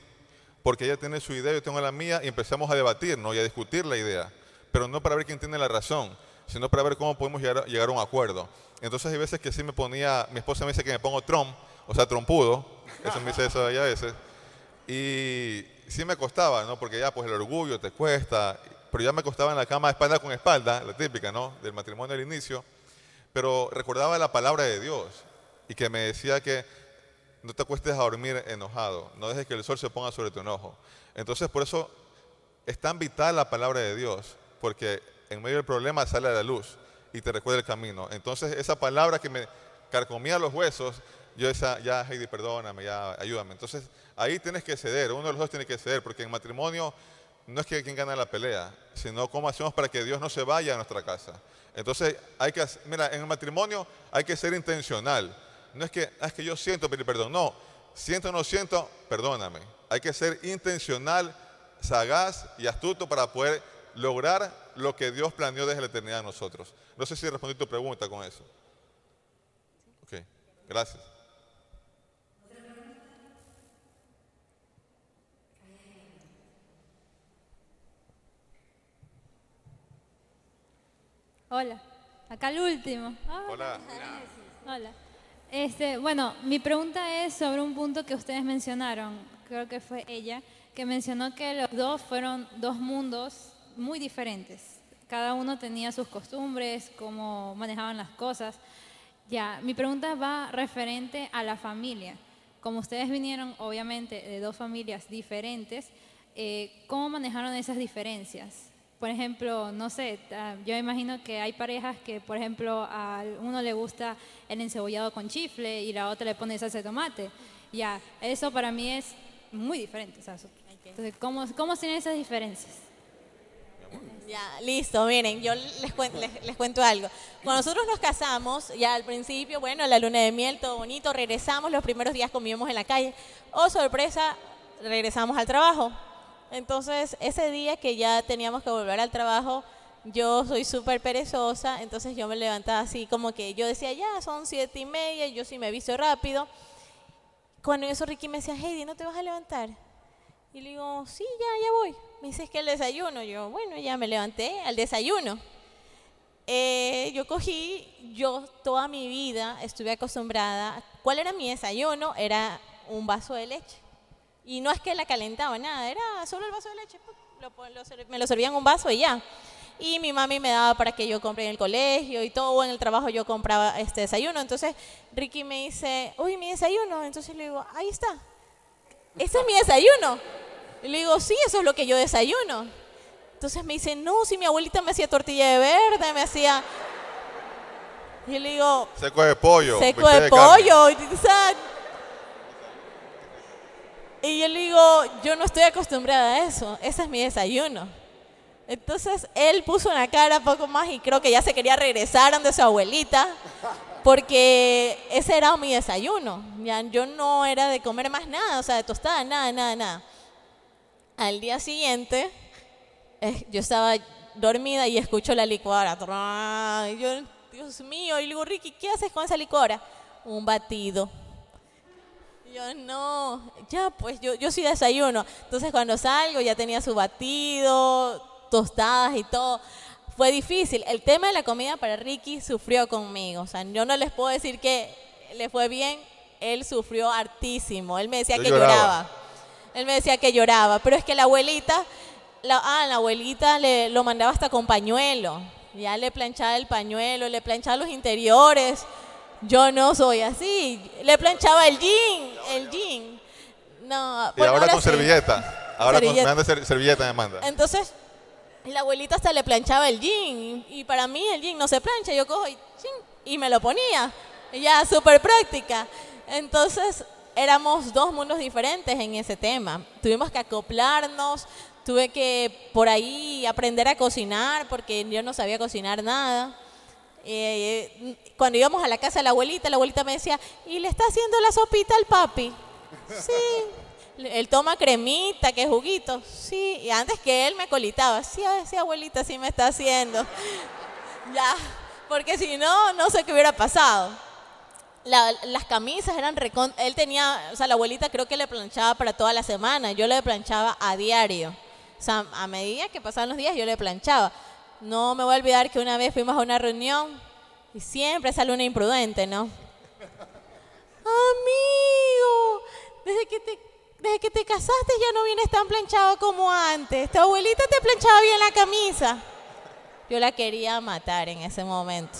porque ella tiene su idea, yo tengo la mía, y empezamos a debatir ¿no? y a discutir la idea, pero no para ver quién tiene la razón, sino para ver cómo podemos llegar, a- un acuerdo. Entonces hay veces que sí me ponía, mi esposa me dice que me pongo tromp, o sea, trompudo, eso me dice eso ella a veces, y sí me costaba, ¿no? Porque ya pues el orgullo te cuesta, pero ya me costaba en la cama espalda con espalda, la típica, ¿no? Del matrimonio al inicio, pero recordaba la palabra de Dios y que me decía que no te acuestes a dormir enojado, no dejes que el sol se ponga sobre tu enojo. Entonces por eso es tan vital la palabra de Dios, porque en medio del problema sale a la luz y te recuerda el camino. Entonces esa palabra que me carcomía los huesos, yo decía, ya Heidi, perdóname, ya ayúdame. Entonces ahí tienes que ceder, uno de los dos tiene que ceder, porque en matrimonio no es que quién gana la pelea, sino cómo hacemos para que Dios no se vaya a nuestra casa. Entonces, hay que, mira, en el matrimonio hay que ser intencional. No es que, "Ah, es que yo siento pedir perdón, no. Siento o no siento, perdóname. Hay que ser intencional, sagaz y astuto para poder lograr lo que Dios planeó desde la eternidad a nosotros. No sé si respondí tu pregunta con eso. Ok, gracias. Hola, acá el último. Ah, Hola. Hola. Este, bueno, mi pregunta es sobre un punto que ustedes mencionaron, creo que fue ella, que mencionó que los dos fueron dos mundos muy diferentes. Cada uno tenía sus costumbres, cómo manejaban las cosas. Ya, mi pregunta va referente a la familia. Como ustedes vinieron, obviamente, de dos familias diferentes, eh, ¿cómo manejaron esas diferencias? Por ejemplo, no sé, yo imagino que hay parejas que, por ejemplo, a uno le gusta el encebollado con chifle y la otra le pone salsa de tomate. Ya, eso para mí es muy diferente. o sea, eso- Entonces, ¿cómo, ¿cómo se esas diferencias? Ya, listo, miren, yo les, cuen- les, les cuento algo. Cuando nosotros nos casamos, ya al principio, bueno, la luna de miel, todo bonito, regresamos, los primeros días comíamos en la calle. Oh, sorpresa, regresamos al trabajo. Entonces, ese día que ya teníamos que volver al trabajo, yo soy súper perezosa, entonces yo me levantaba así como que yo decía, ya, son siete y media, yo sí me visto rápido. Cuando eso Ricky me decía, Heidi, ¿no te vas a levantar? Y le digo, sí, ya, ya voy. Me dice, es que el desayuno. Yo, bueno, ya me levanté al desayuno. Eh, yo cogí, yo toda mi vida estuve acostumbrada. ¿Cuál era mi desayuno? Era un vaso de leche. Y no es que la calentaba, nada, era solo el vaso de leche. Lo lo me lo servían un vaso y ya. Y mi mami me daba para que yo compre en el colegio y todo, en el trabajo yo compraba este desayuno. Entonces Ricky me dice, uy, mi desayuno. Entonces le digo, ahí está. Ese es mi desayuno. Y le digo, sí, eso es lo que yo desayuno. Entonces me dice, no, si mi abuelita me hacía tortilla de verde, me hacía... Y le digo, Seco de pollo. seco de carne. pollo. o sea, y yo le digo, yo no estoy acostumbrada a eso, ese es mi desayuno. Entonces él puso una cara poco más y creo que ya se quería regresar donde su abuelita, porque ese era mi desayuno. Ya, yo no era de comer más nada, o sea, de tostada, nada, nada, nada. Al día siguiente, eh, yo estaba dormida y escucho la licuadora. Y yo, Dios mío, y digo, Ricky, ¿qué haces con esa licuadora? Un batido. Yo no, ya pues yo, yo sí desayuno. Entonces cuando salgo ya tenía su batido, tostadas y todo. Fue difícil. El tema de la comida para Ricky sufrió conmigo. O sea, yo no les puedo decir que le fue bien. Él sufrió hartísimo. Él me decía Yo que lloraba. lloraba. Él me decía que lloraba. Pero es que la abuelita, la, ah, la abuelita le, lo mandaba hasta con pañuelo. Ya le planchaba el pañuelo, le planchaba los interiores. Yo no soy así. Le planchaba el jean, el jean. No, Y bueno, ahora con sí. servilleta. Ahora con, servilleta me manda. Entonces, la abuelita hasta le planchaba el jean. Y para mí el jean no se plancha. Yo cojo y, y me lo ponía. Ya, súper práctica. Entonces, éramos dos mundos diferentes en ese tema. Tuvimos que acoplarnos. Tuve que por ahí aprender a cocinar porque yo no sabía cocinar nada. Eh, cuando íbamos a la casa de la abuelita, la abuelita me decía, ¿y le está haciendo la sopita al papi? Sí. Él toma cremita, que juguito. Sí, y antes que él me colitaba, sí, sí, abuelita, sí me está haciendo. ya, porque si no, no sé qué hubiera pasado. La- las camisas eran recon... Él tenía, o sea, la abuelita creo que le planchaba para toda la semana. Yo le planchaba a diario. O sea, a medida que pasaban los días, yo le planchaba. No me voy a olvidar que una vez fuimos a una reunión y siempre sale una imprudente, ¿no? Amigo, desde que te, desde que te casaste ya no vienes tan planchado como antes. Tu abuelita te planchaba bien la camisa. Yo la quería matar en ese momento.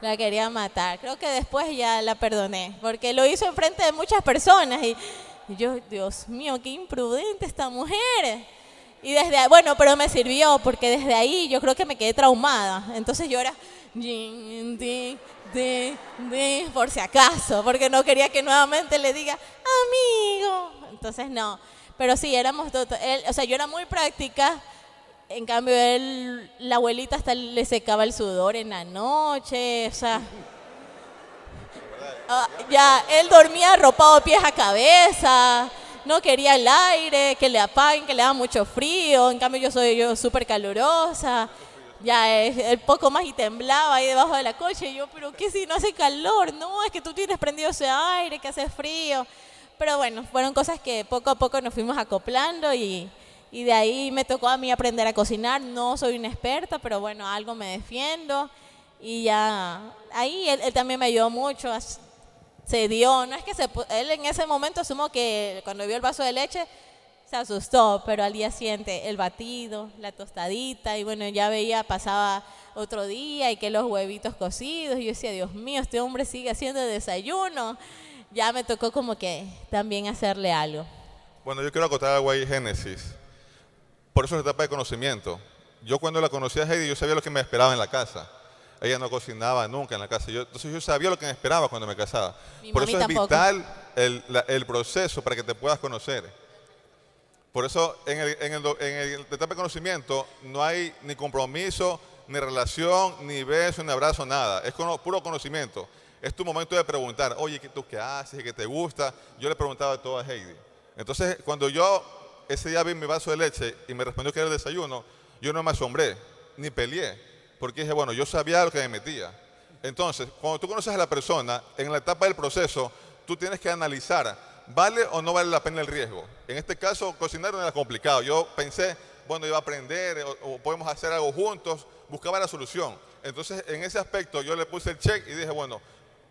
La quería matar. Creo que después ya la perdoné, porque lo hizo enfrente de muchas personas y, yo, Dios mío, qué imprudente esta mujer. Y desde ahí- bueno, pero me sirvió porque desde ahí yo creo que me quedé traumada. Entonces yo era por si acaso, porque no quería que nuevamente le diga amigo. Entonces no. Pero sí, éramos, él, o sea, yo era muy práctica, en cambio él, la abuelita hasta le secaba el sudor en la noche, o sea... Ah, ya, él dormía arropado pies a cabeza, no quería el aire, que le apaguen, que le da mucho frío, en cambio yo soy yo súper calurosa, ya es el poco más y temblaba ahí debajo de la coche, y yo, pero ¿qué si no hace calor? No, es que tú tienes prendido ese aire, que hace frío, pero bueno, fueron cosas que poco a poco nos fuimos acoplando y, y de ahí me tocó a mí aprender a cocinar, no soy una experta, pero bueno, algo me defiendo. Y ya ahí él, él también me ayudó mucho, se dio, no es que se, él en ese momento asumo que cuando vio el vaso de leche se asustó, pero al día siguiente el batido, la tostadita y bueno, ya veía, pasaba otro día y que los huevitos cocidos y yo decía, Dios mío, este hombre sigue haciendo desayuno. Ya me tocó como que también hacerle algo. Bueno, yo quiero acotar algo ahí, Génesis. Por eso es la etapa de conocimiento. Yo cuando la conocí a Heidi, yo sabía lo que me esperaba en la casa. Ella no cocinaba nunca en la casa. Yo, entonces yo sabía lo que me esperaba cuando me casaba. Mi Por eso es tampoco. vital el, la- el proceso para que te puedas conocer. Por eso en, el, en, etapa de conocimiento no hay ni compromiso, ni relación, ni beso, ni abrazo, nada. Es puro conocimiento. Es tu momento de preguntar, oye, ¿qué- ¿tú qué haces? ¿Qué te gusta? Yo le preguntaba todo a Heidi. Entonces, cuando yo ese día vi mi vaso de leche y me respondió que era el desayuno, yo no me asombré, ni peleé, porque dije, bueno, yo sabía lo que me metía. Entonces, cuando tú conoces a la persona, en la etapa del proceso, tú tienes que analizar, ¿vale o no vale la pena el riesgo? En este caso, cocinar no era complicado. Yo pensé, bueno, iba a aprender o, podemos hacer algo juntos, buscaba la solución. Entonces, en ese aspecto, yo le puse el check y dije, bueno,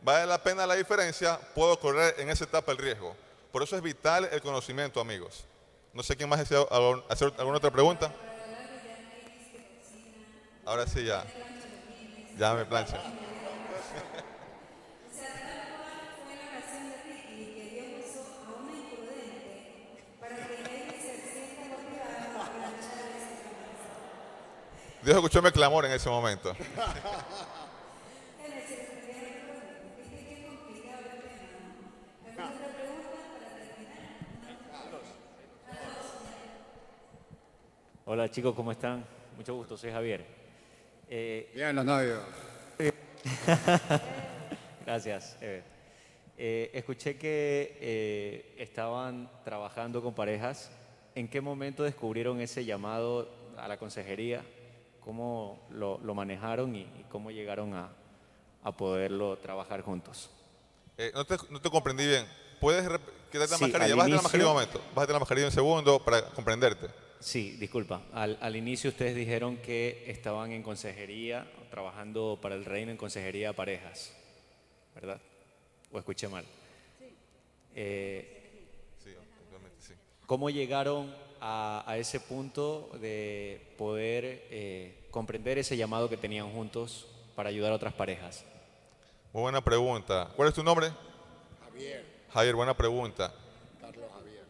vale la pena la diferencia, puedo correr en esa etapa el riesgo. Por eso es vital el conocimiento, amigos. No sé quién más desea hacer alguna otra pregunta. Ahora sí, ya. Ya me plancha. Dios escuchó mi clamor en ese momento. Hola chicos, ¿cómo están? Mucho gusto, soy Javier. Eh, Bien, los novios. gracias. Ever. Eh, escuché que eh, estaban trabajando con parejas. ¿En qué momento descubrieron ese llamado a la consejería? ¿Cómo lo, lo manejaron y, y cómo llegaron a, a poderlo trabajar juntos? Eh, no, te, no te comprendí bien. ¿Puedes quitarte la Sí, mascarilla? Bájate la inicio- mascarilla un momento. Bájate la mascarilla un segundo para comprenderte. Sí, disculpa. Al, al inicio ustedes dijeron que estaban en consejería, trabajando para el reino en consejería a parejas, ¿verdad? ¿O escuché mal? Eh, Sí, sí. ¿Cómo llegaron a, a ese punto de poder eh, comprender ese llamado que tenían juntos para ayudar a otras parejas? Muy buena pregunta. ¿Cuál es tu nombre? Javier, Javier, buena pregunta. Carlos Javier.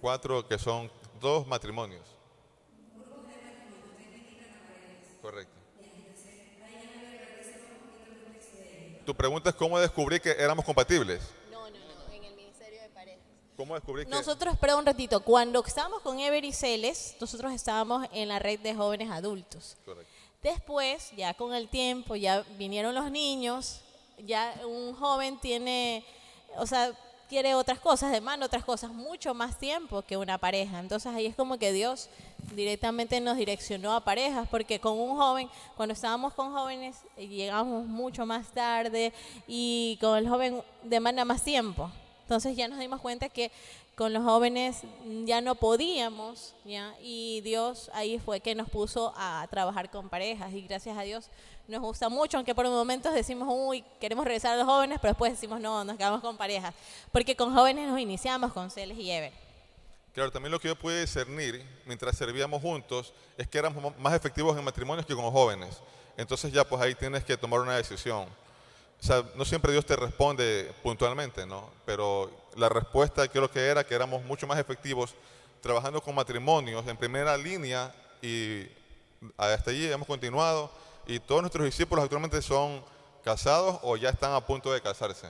Cuatro que son dos matrimonios. Correcto. Tu pregunta es cómo descubrí que éramos compatibles. No, no, no, en el Ministerio de Parejas. ¿Cómo descubrí que Nosotros, perdón un ratito, cuando estábamos con Every Celes, nosotros estábamos en la red de jóvenes adultos. Correcto. Después, ya con el tiempo, ya vinieron los niños, ya un joven tiene, o sea, quiere otras cosas, demanda otras cosas, mucho más tiempo que una pareja. Entonces ahí es como que Dios directamente nos direccionó a parejas, porque con un joven, cuando estábamos con jóvenes, eh, llegamos mucho más tarde y con el joven demanda más tiempo. Entonces ya nos dimos cuenta que con los jóvenes ya no podíamos, ¿ya? Y Dios ahí fue que nos puso a trabajar con parejas y gracias a Dios nos gusta mucho, aunque por momentos decimos, uy, queremos regresar a los jóvenes, pero después decimos, no, nos quedamos con parejas, porque con jóvenes nos iniciamos con Celes y Ever. Claro, también lo que yo pude discernir mientras servíamos juntos es que éramos mo- más efectivos en matrimonios que con jóvenes. Entonces ya pues ahí tienes que tomar una decisión. O sea, no siempre Dios te responde puntualmente, ¿no? Pero la respuesta creo que era que éramos mucho más efectivos trabajando con matrimonios en primera línea y hasta allí hemos continuado y todos nuestros discípulos actualmente son casados o ya están a punto de casarse.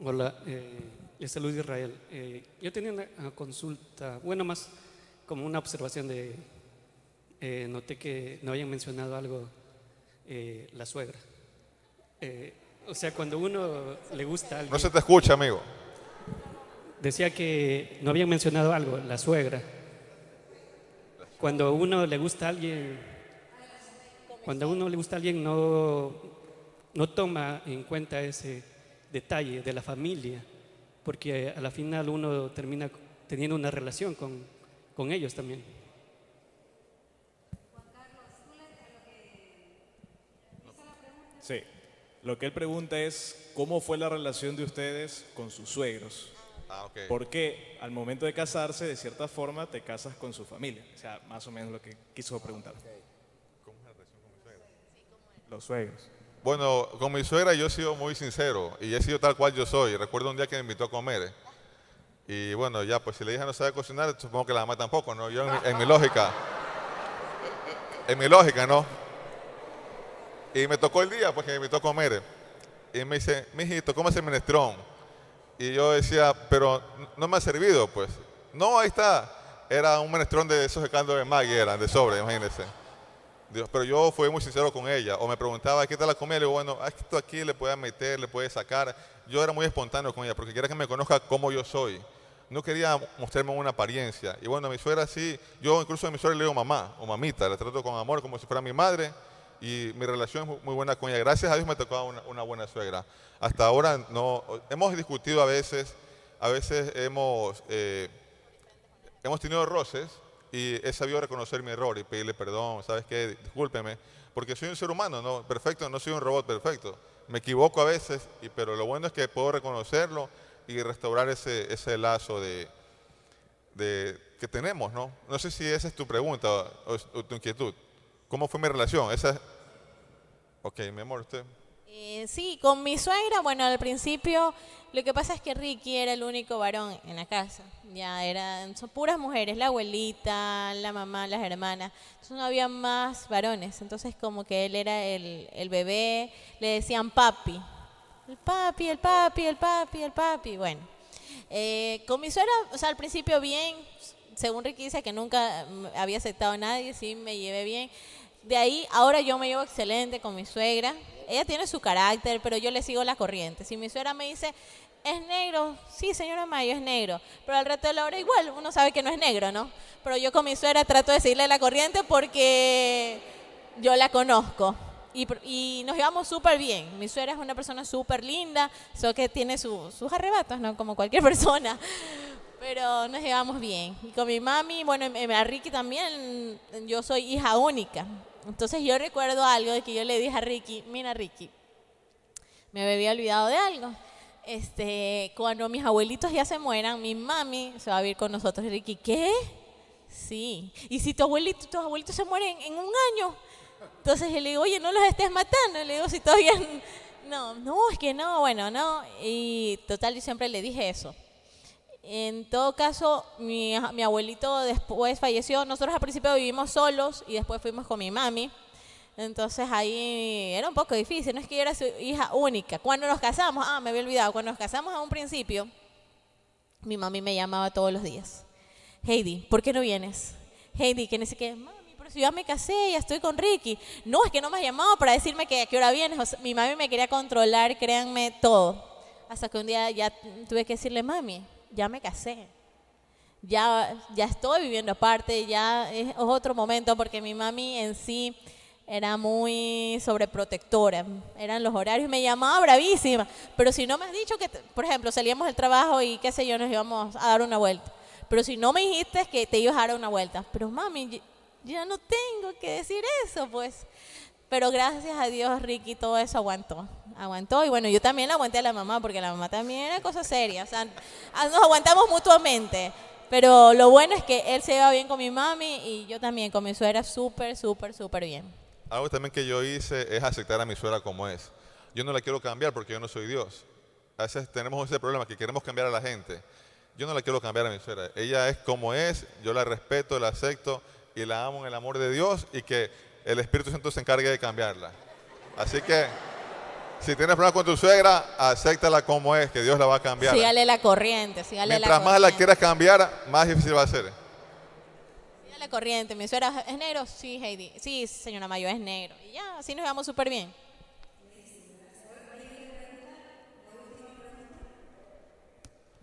Hola, eh, les saludo Israel. Eh, yo tenía una consulta, bueno, más como una observación de, eh, noté que no habían mencionado algo, eh, la suegra. Eh, o sea, cuando uno le gusta a alguien, No se te escucha, amigo. decía que no habían mencionado algo, la suegra. Cuando uno le gusta a alguien, cuando a uno le gusta a alguien no, no toma en cuenta ese detalle de la familia, porque a la final uno termina teniendo una relación con, con ellos también. Sí. Lo que él pregunta es cómo fue la relación de ustedes con sus suegros. Ah, ok. Porque al momento de casarse, de cierta forma, te casas con su familia. O sea, más o menos lo que quiso preguntar. Los suegros. Bueno, con mi suegra yo he sido muy sincero y he sido tal cual yo soy. Recuerdo un día que me invitó a comer. eh, Y bueno, ya, pues si la hija no sabe cocinar, supongo que la mamá tampoco, ¿no? Yo en mi, en mi lógica. En mi lógica, ¿no? Y me tocó el día, pues que me invitó a comer. Y me dice, mijito, ¿cómo es el menestrón? Y yo decía, pero no me ha servido, pues. No, ahí está. Era un menestrón de esos de caldo de Maggi, eran de sobre, imagínense. Dios, pero yo fui muy sincero con ella. O me preguntaba, ¿qué tal la comida? Le digo, bueno, "Ah, esto aquí le puede meter, le puede sacar. Yo era muy espontáneo con ella porque quería que me conozca como yo soy. No quería mostrarme una apariencia. Y bueno, mi suegra sí. Yo incluso a mi suegra le digo mamá o mamita. La trato con amor como si fuera mi madre. Y mi relación es mu- muy buena con ella. Gracias a Dios me tocó una, una buena suegra. Hasta ahora no. Hemos discutido a veces. A veces hemos... eh, hemos tenido roces y he sabido reconocer mi error y pedirle perdón, ¿sabes qué? Discúlpeme, porque soy un ser humano, no perfecto, no soy un robot perfecto. Me equivoco a veces, y, pero lo bueno es que puedo reconocerlo y restaurar ese, ese lazo de, de- que tenemos, ¿no? No sé si esa es tu pregunta o, o tu inquietud. ¿Cómo fue mi relación? Esa es- Ok, mi amor, usted. Eh, sí, con mi suegra, bueno, al principio lo que pasa es que Ricky era el único varón en la casa. Ya eran, son puras mujeres, la abuelita, la mamá, las hermanas. Entonces no había más varones. Entonces como que él era el, el bebé, le decían papi. El papi, el papi, el papi, el papi. Bueno, eh, con mi suegra, o sea, al principio bien, según Ricky que nunca mm, había aceptado a nadie, sí me llevé bien. De ahí, ahora yo me llevo excelente con mi suegra. Ella tiene su carácter, pero yo le sigo la corriente. Si mi suegra me dice, es negro, sí, señora Mayo, es negro. Pero al resto de la hora igual, uno sabe que no es negro, ¿no? Pero yo con mi suegra trato de seguirle la corriente porque yo la conozco. Y, y nos llevamos súper bien. Mi suegra es una persona súper linda, solo que tiene su- sus arrebatos, ¿no? Como cualquier persona. Pero nos llevamos bien. Y con mi mami, bueno, a Ricky también, yo soy hija única. Entonces yo recuerdo algo de que yo le dije a Ricky, mira Ricky, me había olvidado de algo. Este, cuando mis abuelitos ya se mueran, mi mami se va a vivir con nosotros. Ricky, ¿qué? Sí. Y si tu abuelito, tus abuelitos se mueren en un año, entonces yo le digo, oye, no los estés matando. Le digo, si todavía no, no, es que no, bueno, no. Y total, yo siempre le dije eso. En todo caso, mi, mi abuelito después falleció. Nosotros al principio vivimos solos y después fuimos con mi mami. Entonces ahí era un poco difícil. No es que yo era su hija única. Cuando nos casamos, ah, me había olvidado, cuando nos casamos a un principio, mi mami me llamaba todos los días. Heidi, ¿por qué no vienes? Heidi, que no sé qué. Mami, pero si ya me casé, ya estoy con Ricky. No, es que no me has llamado para decirme que a qué hora vienes. O sea, mi mami me quería controlar, créanme, todo. Hasta que un día ya tuve que decirle, mami, ya me casé. Ya, ya estoy viviendo aparte, ya es otro momento porque mi mami en sí era muy sobreprotectora. Eran los horarios, me llamaba bravísima. Pero si no me has dicho que, por ejemplo, salíamos del trabajo y qué sé yo, nos íbamos a dar una vuelta. Pero si no me dijiste que te ibas a dar una vuelta. Pero mami, ya no tengo que decir eso, pues. Pero gracias a Dios, Ricky, todo eso aguantó. Aguantó. Y bueno, yo también la aguanté a la mamá, porque la mamá también era cosa seria. O sea, ah, nos aguantamos mutuamente. Pero lo bueno es que él se lleva bien con mi mami y yo también con mi suegra súper, súper, súper bien. Algo también que yo hice es aceptar a mi suegra como es. Yo no la quiero cambiar porque yo no soy Dios. a veces tenemos ese problema que queremos cambiar a la gente. Yo no la quiero cambiar a mi suegra. Ella es como es, yo la respeto, la acepto y la amo en el amor de Dios y que el Espíritu Santo se encargue de cambiarla. Así que si tienes problemas con tu suegra, acéptala como es, que Dios la va a cambiar. Sígale la corriente, sígale la Mientras más la corriente. quieras cambiar, más difícil va a ser. Sígale la corriente. Mi suegra es negro, sí, Heidi. Sí, señora Mayo, es negro. Y ya, así nos llevamos súper bien.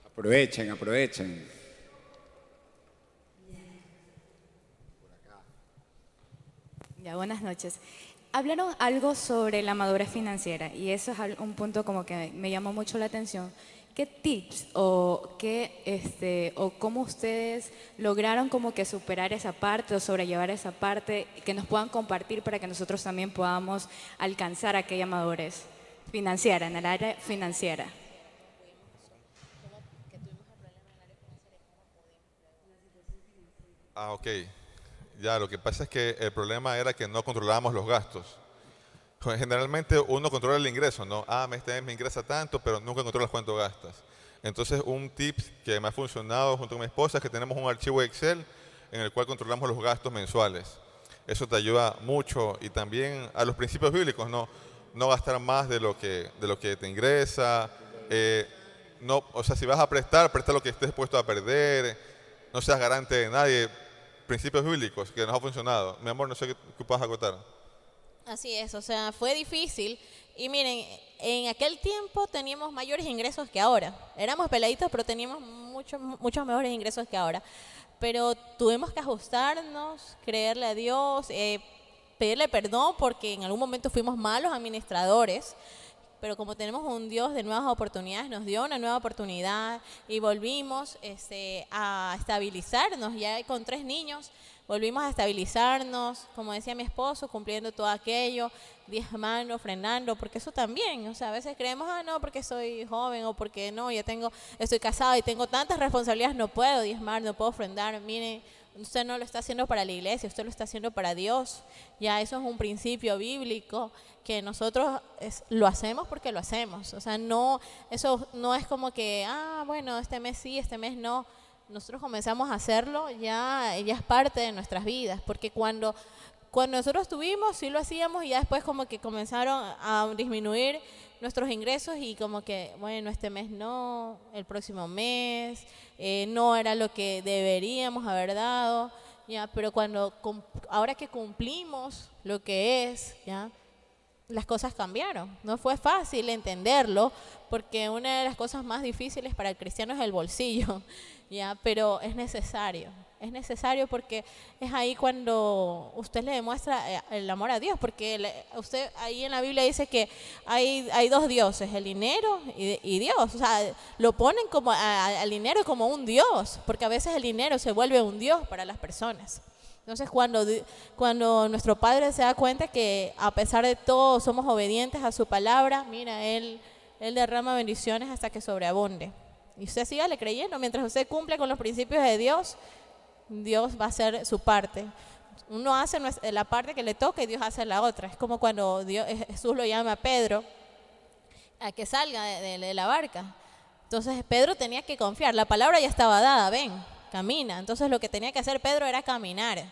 Aprovechen, aprovechen. Ya, buenas noches. Hablaron algo sobre la madurez financiera y eso es un punto como que me llamó mucho la atención. ¿Qué tips o qué este o cómo ustedes lograron como que superar esa parte o sobrellevar esa parte que nos puedan compartir para que nosotros también podamos alcanzar aquella madurez financiera en el área financiera? Ah, ok. Ya, lo que pasa es que el problema era que no controlábamos los gastos. Pues, Generalmente uno controla el ingreso, ¿no? Ah, este mes me ingresa tanto, pero nunca controlas cuánto gastas. Entonces, un tip que me ha funcionado junto con mi esposa es que tenemos un archivo Excel en el cual controlamos los gastos mensuales. Eso te ayuda mucho y también a los principios bíblicos, ¿no? No gastar más de lo que, te ingresa. eh, no, o sea, si vas a prestar, presta lo que estés dispuesto a perder. No seas garante de nadie. Principios bíblicos que nos ha funcionado. Mi amor, no sé qué, qué a acotar. Así es, o sea, fue difícil. Y miren, en aquel tiempo teníamos mayores ingresos que ahora. Éramos peladitos, pero teníamos muchos muchos mejores ingresos que ahora. Pero tuvimos que ajustarnos, creerle a Dios, eh, pedirle perdón porque en algún momento fuimos malos administradores. Pero como tenemos un Dios de nuevas oportunidades, nos dio una nueva oportunidad y volvimos este, a estabilizarnos. Ya con tres niños volvimos a estabilizarnos, como decía mi esposo, cumpliendo todo aquello, diezmando, frenando, porque eso también, o sea, a veces creemos, ah, no, porque soy joven o porque no, ya tengo, estoy casado y tengo tantas responsabilidades, no puedo diezmar, no puedo ofrendar. Miren, usted no lo está haciendo para la iglesia, usted lo está haciendo para Dios. Ya eso es un principio bíblico que nosotros lo hacemos porque lo hacemos. O sea, no, eso no es como que, ah, bueno, este mes sí, este mes no. Nosotros comenzamos a hacerlo, ya, ya es parte de nuestras vidas, porque cuando, cuando nosotros tuvimos, sí lo hacíamos y ya después como que comenzaron a disminuir nuestros ingresos y como que, bueno, este mes no, el próximo mes, eh, no era lo que deberíamos haber dado, ya, pero cuando, ahora que cumplimos lo que es, ya, las cosas cambiaron. No fue fácil entenderlo, porque una de las cosas más difíciles para el cristiano es el bolsillo, ¿ya? pero es necesario. Es necesario porque es ahí cuando usted le demuestra eh, el amor a Dios, porque usted ahí en la Biblia dice que hay, hay dos dioses, el dinero y, Dios. O sea, lo ponen como al dinero como un Dios, porque a veces el dinero se vuelve un Dios para las personas. Entonces, cuando, cuando nuestro Padre se da cuenta que a pesar de todo somos obedientes a su palabra, mira, Él, él derrama bendiciones hasta que sobreabunde. Y usted sígale creyendo, mientras usted cumple con los principios de Dios, Dios va a hacer su parte. Uno hace la parte que le toca y Dios hace la otra. Es como cuando Dios, Jesús lo llama a Pedro a que salga de, la barca. Entonces Pedro tenía que confiar. La palabra ya estaba dada, ven, camina. Entonces lo que tenía que hacer Pedro era caminar.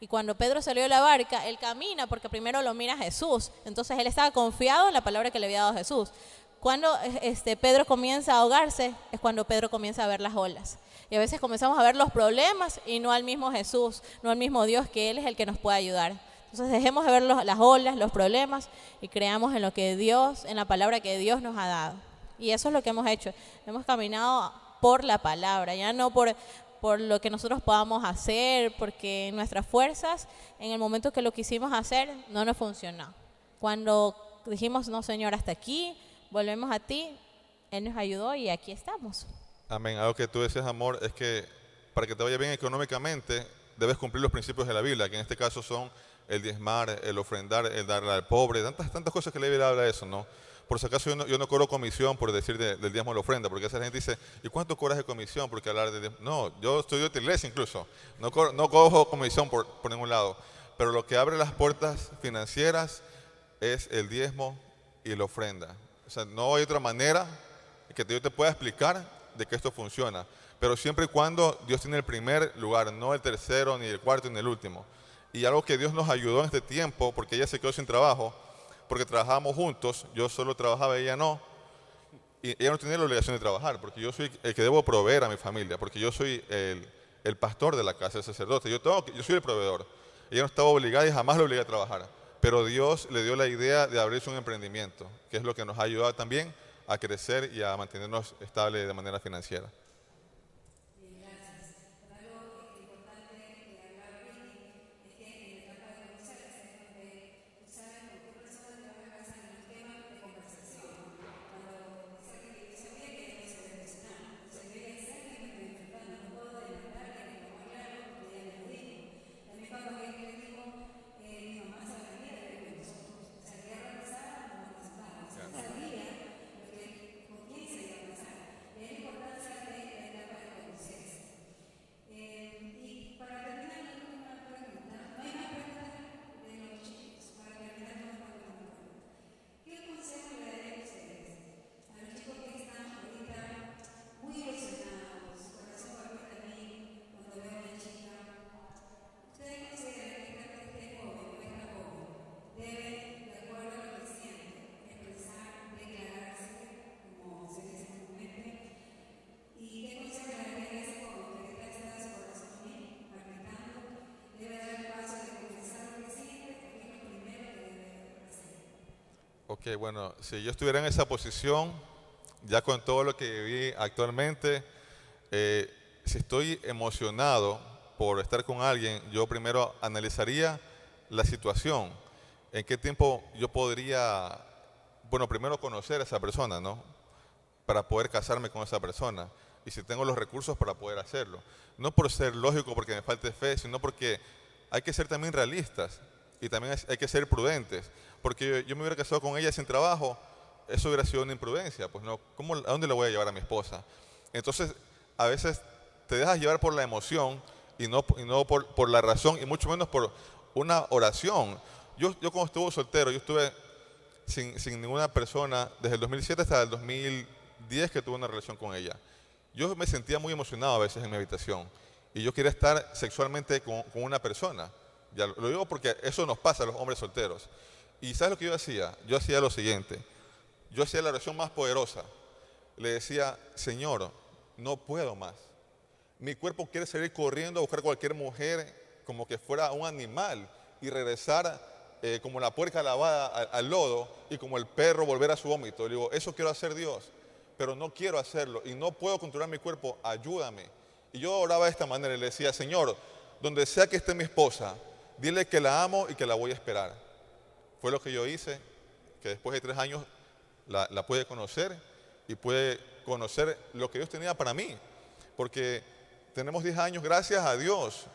Y cuando Pedro salió de la barca, él camina porque primero lo mira Jesús. Entonces él estaba confiado en la palabra que le había dado Jesús. Cuando este, Pedro comienza a ahogarse, es cuando Pedro comienza a ver las olas. Y a veces comenzamos a ver los problemas y no al mismo Jesús, no al mismo Dios, que Él es el que nos puede ayudar. Entonces dejemos de ver los- las olas, los problemas y creamos en lo que Dios, en la palabra que Dios nos ha dado. Y eso es lo que hemos hecho. Hemos caminado por la palabra, ya no por, por lo que nosotros podamos hacer, porque nuestras fuerzas, en el momento que lo quisimos hacer, no nos funcionó. Cuando dijimos, no, Señor, hasta aquí, volvemos a ti, Él nos ayudó y aquí estamos. Amén. Algo que tú decías, amor, es que para que te vaya bien económicamente, debes cumplir los principios de la Biblia, que en este caso son el diezmar, el ofrendar, el darle al pobre, tantas, tantas cosas que la Biblia habla de eso, ¿no? Por si acaso yo no, yo no cobro comisión por decir de- del diezmo de la ofrenda, porque esa gente dice, ¿y cuánto cobras de comisión? Porque hablar de diezmo? No, yo estoy de iglesia incluso, no, co- no cojo comisión por, por ningún lado, pero lo que abre las puertas financieras es el diezmo y la ofrenda. O sea, no hay otra manera que yo te pueda explicar de que esto funciona. Pero siempre y cuando Dios tiene el primer lugar, no el tercero, ni el cuarto, ni el último. Y algo que Dios nos ayudó en este tiempo, porque ella se quedó sin trabajo, porque trabajábamos juntos, yo solo trabajaba, ella no. Y ella no tenía la obligación de trabajar, porque yo soy el que debo proveer a mi familia, porque yo soy el, el pastor de la casa, el sacerdote. Yo soy el proveedor. Ella no estaba obligada y jamás la obligué a trabajar. Pero Dios le dio la idea de abrirse un emprendimiento, que es lo que nos ha ayudado también a crecer y a mantenernos estables de manera financiera. Ok, bueno, si yo estuviera en esa posición, ya con todo lo que viví actualmente, eh, si estoy emocionado por estar con alguien, yo primero analizaría la situación, en qué tiempo yo podría, bueno, primero conocer a esa persona, ¿no? Para poder casarme con esa persona y si tengo los recursos para poder hacerlo. No por ser lógico, porque me falte fe, sino porque hay que ser también realistas y también hay que ser prudentes. Porque yo, me hubiera casado con ella sin trabajo, eso hubiera sido una imprudencia. Pues no, ¿cómo, ¿a dónde le voy a llevar a mi esposa? Entonces, a veces te dejas llevar por la emoción y no, y no por, por la razón y mucho menos por una oración. Yo, yo cuando estuve soltero, yo estuve sin, sin ninguna persona desde el 2007 hasta el 2010 que tuve una relación con ella. Yo me sentía muy emocionado a veces en mi habitación y yo quería estar sexualmente con, con una persona. Ya lo digo porque eso nos pasa a los hombres solteros. Y ¿sabes lo que yo hacía? Yo hacía lo siguiente. Yo hacía la oración más poderosa. Le decía, Señor, no puedo más. Mi cuerpo quiere salir corriendo a buscar cualquier mujer como que fuera un animal y regresar eh, como la puerca lavada al, al lodo y como el perro volver a su vómito. Le digo, eso quiero hacer Dios, pero no quiero hacerlo y no puedo controlar mi cuerpo, ayúdame. Y yo oraba de esta manera y le decía, Señor, donde sea que esté mi esposa, dile que la amo y que la voy a esperar. Fue lo que yo hice, que después de tres años la, la pude conocer y pude conocer lo que Dios tenía para mí. Porque tenemos 10 años gracias a Dios.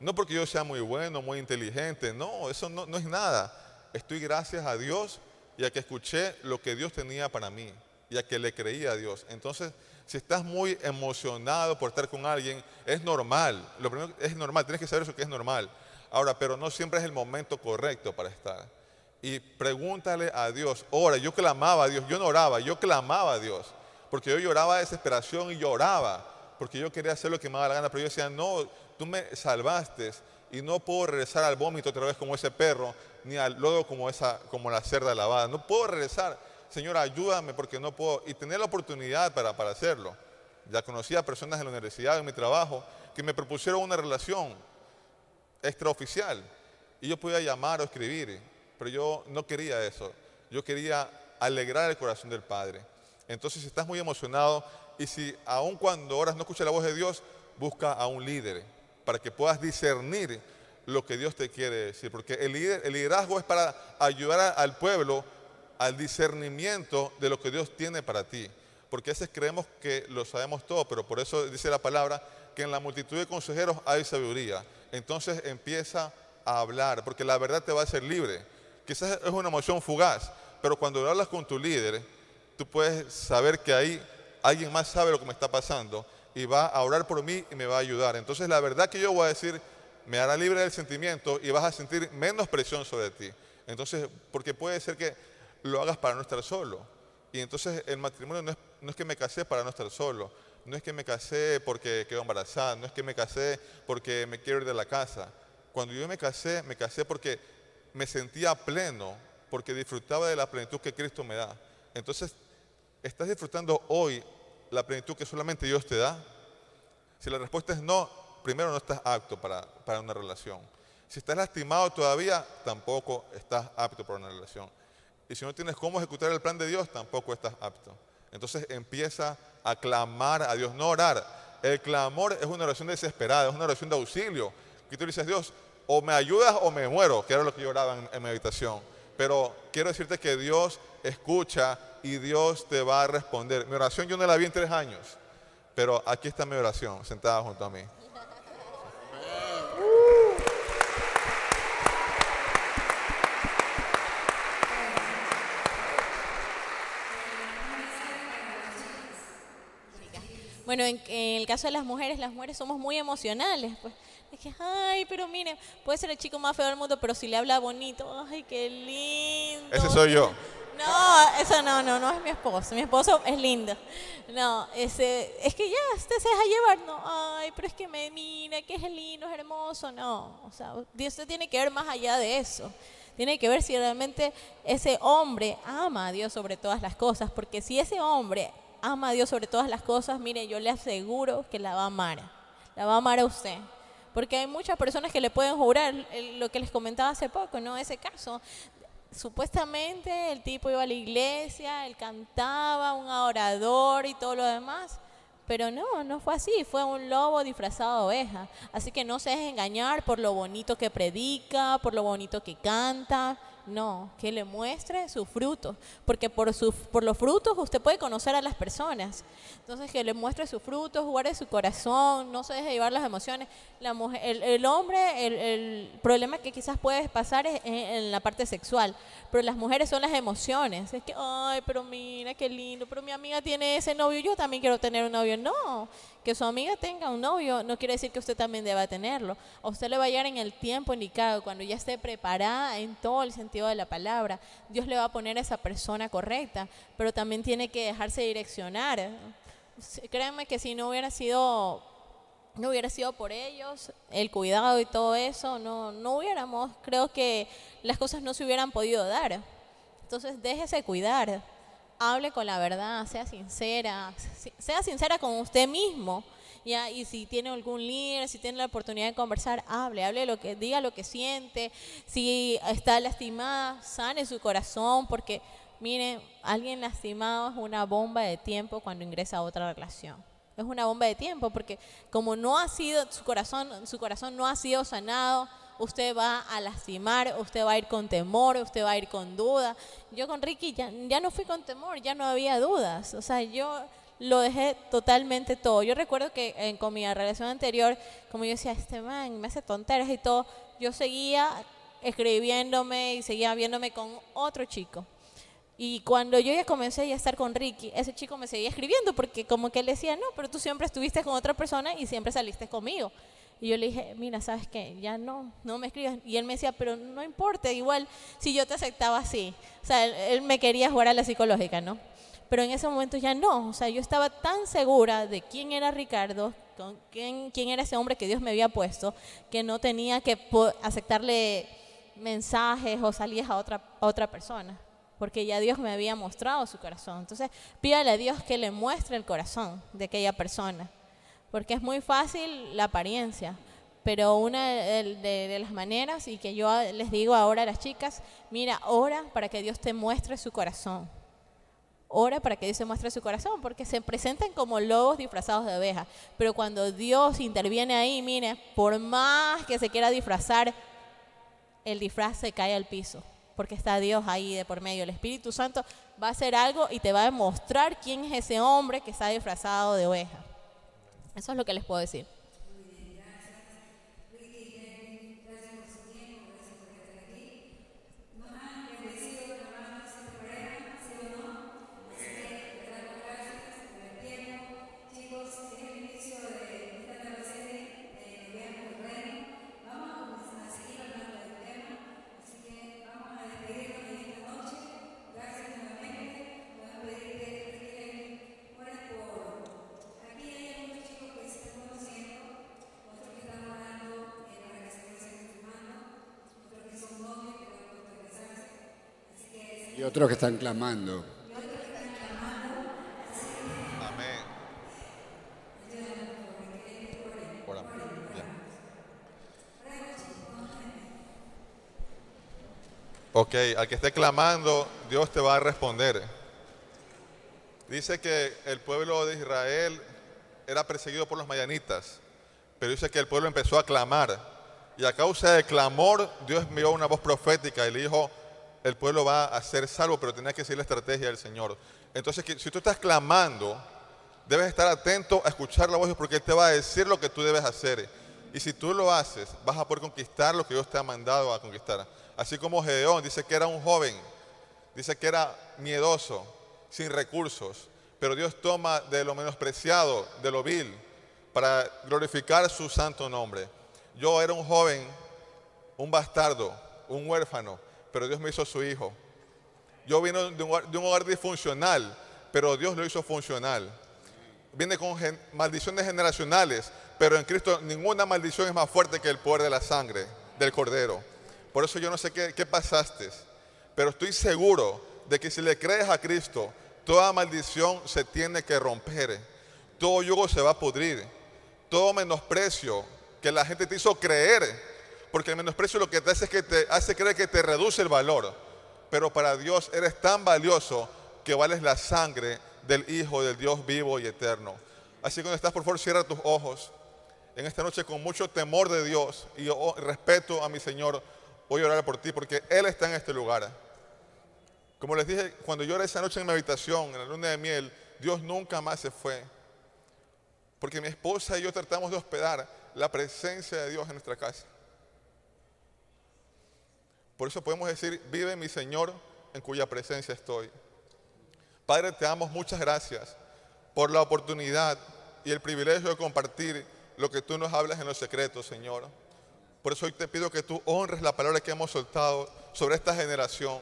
No porque yo sea muy bueno, muy inteligente, no, eso no, es nada. Estoy gracias a Dios y a que escuché lo que Dios tenía para mí y a que le creía a Dios. Entonces, si estás muy emocionado por estar con alguien, es normal. Lo primero es normal, tienes que saber eso que es normal. Ahora, pero no siempre es el momento correcto para estar. Y pregúntale a Dios. Ora, yo clamaba a Dios, yo no oraba, yo clamaba a Dios. Porque yo lloraba de desesperación y lloraba. Porque yo quería hacer lo que me daba la gana. Pero yo decía, no, tú me salvaste y no puedo regresar al vómito otra vez como ese perro, ni al lodo como, esa, como la cerda lavada. No puedo regresar. Señor, ayúdame porque no puedo. Y tener la oportunidad para, para hacerlo. Ya conocí a personas en la universidad, en mi trabajo, que me propusieron una relación extraoficial. Y yo podía llamar o escribir, pero yo no quería eso. Yo quería alegrar el corazón del Padre. Entonces, si estás muy emocionado y si aun cuando oras no escuchas la voz de Dios, busca a un líder para que puedas discernir lo que Dios te quiere decir. Porque el, líder- el liderazgo es para ayudar al pueblo al discernimiento de lo que Dios tiene para ti. Porque a veces creemos que lo sabemos todo, pero por eso dice la palabra que en la multitud de consejeros hay sabiduría. Entonces empieza a hablar, porque la verdad te va a hacer libre. Quizás es una emoción fugaz, pero cuando hablas con tu líder, tú puedes saber que ahí alguien más sabe lo que me está pasando y va a orar por mí y me va a ayudar. Entonces la verdad que yo voy a decir me hará libre del sentimiento y vas a sentir menos presión sobre ti. Entonces, porque puede ser que lo hagas para no estar solo. Y entonces el matrimonio no es no es que me casé para no estar solo, no es que me casé porque quedo embarazada, no es que me casé porque me quiero ir de la casa. Cuando yo me casé, me casé porque me sentía pleno, porque disfrutaba de la plenitud que Cristo me da. Entonces, ¿estás disfrutando hoy la plenitud que solamente Dios te da? Si la respuesta es no, primero no estás apto para, para una relación. Si estás lastimado todavía, tampoco estás apto para una relación. Y si no tienes cómo ejecutar el plan de Dios, tampoco estás apto. Entonces empieza a clamar a Dios, no orar. El clamor es una oración desesperada, es una oración de auxilio. Que tú dices, Dios, o me ayudas o me muero, que era lo que yo oraba en mi habitación. Pero quiero decirte que Dios escucha y Dios te va a responder. Mi oración yo no la vi en tres años, pero aquí está mi oración, sentada junto a mí. Bueno, en, en el caso de las mujeres, las mujeres somos muy emocionales. Pues es que, ay, pero miren, puede ser el chico más feo del mundo, pero si le habla bonito, ay, qué lindo. Ese soy yo. No, eso no, no, no es mi esposo. Mi esposo es lindo. No, ese, es que ya, usted se deja llevar. No, ay, pero es que me mira, que es lindo, es hermoso. No, o sea, Dios usted tiene que ver más allá de eso. Tiene que ver si realmente ese hombre ama a Dios sobre todas las cosas. Porque si ese hombre ama a Dios sobre todas las cosas, mire, yo le aseguro que la va a amar. La va a amar a usted. Porque hay muchas personas que le pueden jurar lo que les comentaba hace poco, ¿no? Ese caso. Supuestamente el tipo iba a la iglesia, él cantaba, un adorador y todo lo demás. Pero no, no fue así, fue un lobo disfrazado de oveja. Así que no se deje engañar por lo bonito que predica, por lo bonito que canta. No, que le muestre sus frutos, porque por, sus por los frutos usted puede conocer a las personas. Entonces, que le muestre sus frutos, guarde su corazón, no se deje llevar las emociones. La mujer, el, el hombre, el, el problema que quizás puede pasar es en, en la parte sexual, pero las mujeres son las emociones. Es que, ay, pero mira qué lindo, pero mi amiga tiene ese novio, yo también quiero tener un novio. No, que su amiga tenga un novio no quiere decir que usted también deba tenerlo. A usted le va a llegar en el tiempo indicado, cuando ya esté preparada en todo el sentido de la palabra. Dios le va a poner a esa persona correcta, pero también tiene que dejarse direccionar. Créanme que si no hubiera sido no hubiera sido por ellos, el cuidado y todo eso, no, no hubiéramos, creo que las cosas no se hubieran podido dar. Entonces déjese cuidar, hable con la verdad, sea sincera, si- sea sincera con usted mismo. Ya, y si tiene algún líder, si tiene la oportunidad de conversar, hable, hable lo que, diga lo que siente. Si está lastimada, sane su corazón, porque miren, alguien lastimado es una bomba de tiempo cuando ingresa a otra relación. Es una bomba de tiempo porque como no ha sido su corazón, su corazón no ha sido sanado, usted va a lastimar, usted va a ir con temor, usted va a ir con duda. Yo con Ricky ya, ya no fui con temor, ya no había dudas. O sea, yo lo dejé totalmente todo. Yo recuerdo que eh, con mi relación anterior, como yo decía, este man me hace tonteras y todo, yo seguía escribiéndome y seguía viéndome con otro chico. Y cuando yo ya comencé ya a estar con Ricky, ese chico me seguía escribiendo porque como que él decía, no, pero tú siempre estuviste con otra persona y siempre saliste conmigo. Y yo le dije, mira, ¿sabes qué? Ya no, no me escribas. Y él me decía, pero no importa, igual si yo te aceptaba así. O sea, él, me quería jugar a la psicológica, ¿no? Pero en ese momento ya no. O sea, yo estaba tan segura de quién era Ricardo, con quién, quién era ese hombre que Dios me había puesto, que no tenía que aceptarle mensajes o salidas a otra, a otra persona porque ya Dios me había mostrado su corazón. Entonces, pídale a Dios que le muestre el corazón de aquella persona, porque es muy fácil la apariencia, pero una de, las maneras, y que yo les digo ahora a las chicas, mira, ora para que Dios te muestre su corazón. Ora para que Dios se muestre su corazón, porque se presentan como lobos disfrazados de ovejas. Pero cuando Dios interviene ahí, mire, por más que se quiera disfrazar, el disfraz se cae al piso, porque está Dios ahí de por medio. El Espíritu Santo va a hacer algo y te va a demostrar quién es ese hombre que está disfrazado de oveja. Eso es lo que les puedo decir. Y otros que están clamando. Amén. Ok, al que esté clamando, Dios te va a responder. Dice que el pueblo de Israel era perseguido por los mayanitas, pero dice que el pueblo empezó a clamar. Y a causa del clamor, Dios envió una voz profética y le dijo, el pueblo va a ser salvo, pero tenía que seguir la estrategia del Señor. Entonces, si tú estás clamando, debes estar atento a escuchar la voz porque Él te va a decir lo que tú debes hacer. Y si tú lo haces, vas a poder conquistar lo que Dios te ha mandado a conquistar. Así como Gedeón dice que era un joven, dice que era miedoso, sin recursos, pero Dios toma de lo menospreciado, de lo vil, para glorificar su santo nombre. Yo era un joven, un bastardo, un huérfano, pero Dios me hizo su hijo. Yo vine de un hogar, de disfuncional, pero Dios lo hizo funcional. Viene con maldiciones generacionales, pero en Cristo ninguna maldición es más fuerte que el poder de la sangre del Cordero. Por eso yo no sé qué, qué pasaste, pero estoy seguro de que si le crees a Cristo, toda maldición se tiene que romper, todo yugo se va a pudrir, todo menosprecio que la gente te hizo creer, porque el menosprecio lo que te hace es que te hace creer que te reduce el valor, pero para Dios eres tan valioso que vales la sangre del Hijo del Dios vivo y eterno. Así que cuando estás, por favor, cierra tus ojos. En esta noche, con mucho temor de Dios y oh, respeto a mi Señor, voy a orar por ti porque Él está en este lugar. Como les dije, cuando yo oré esa noche en mi habitación, en la luna de miel, Dios nunca más se fue. Porque mi esposa y yo tratamos de hospedar la presencia de Dios en nuestra casa. Por eso podemos decir, vive mi Señor en cuya presencia estoy. Padre, te damos muchas gracias por la oportunidad y el privilegio de compartir lo que tú nos hablas en los secretos, Señor. Por eso hoy te pido que tú honres la palabra que hemos soltado sobre esta generación.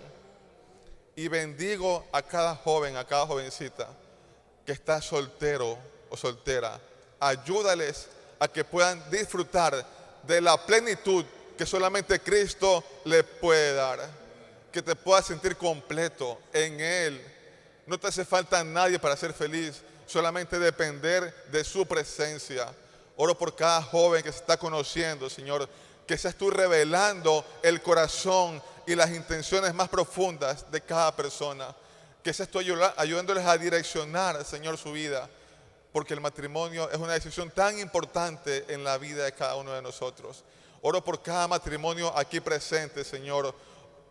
Y bendigo a cada joven, a cada jovencita que está soltero o soltera. Ayúdales a que puedan disfrutar de la plenitud que solamente Cristo le puede dar. Que te puedas sentir completo en Él. No te hace falta nadie para ser feliz, solamente depender de su presencia. Oro por cada joven que se está conociendo, Señor, que seas tú revelando el corazón y las intenciones más profundas de cada persona. Que seas tú ayudándoles a direccionar, Señor, su vida. Porque el matrimonio es una decisión tan importante en la vida de cada uno de nosotros. Oro por cada matrimonio aquí presente, Señor.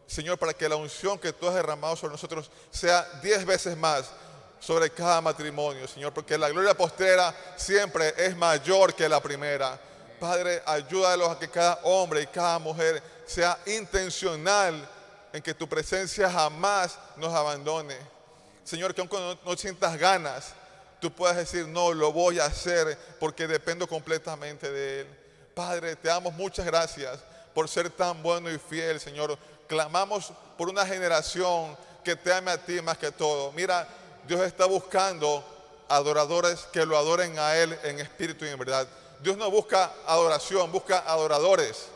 Señor, para que la unción que tú has derramado sobre nosotros sea diez veces más sobre cada matrimonio, Señor, porque la gloria postrera siempre es mayor que la primera. Padre, ayúdalos a que cada hombre y cada mujer sea intencional en que tu presencia jamás nos abandone. Señor, que aunque no, no sientas ganas, tú puedas decir, no, lo voy a hacer porque dependo completamente de Él. Padre, te damos muchas gracias por ser tan bueno y fiel, Señor. Clamamos por una generación que te ame a ti más que todo. Mira, Dios está buscando adoradores que lo adoren a Él en espíritu y en verdad. Dios no busca adoración, busca adoradores.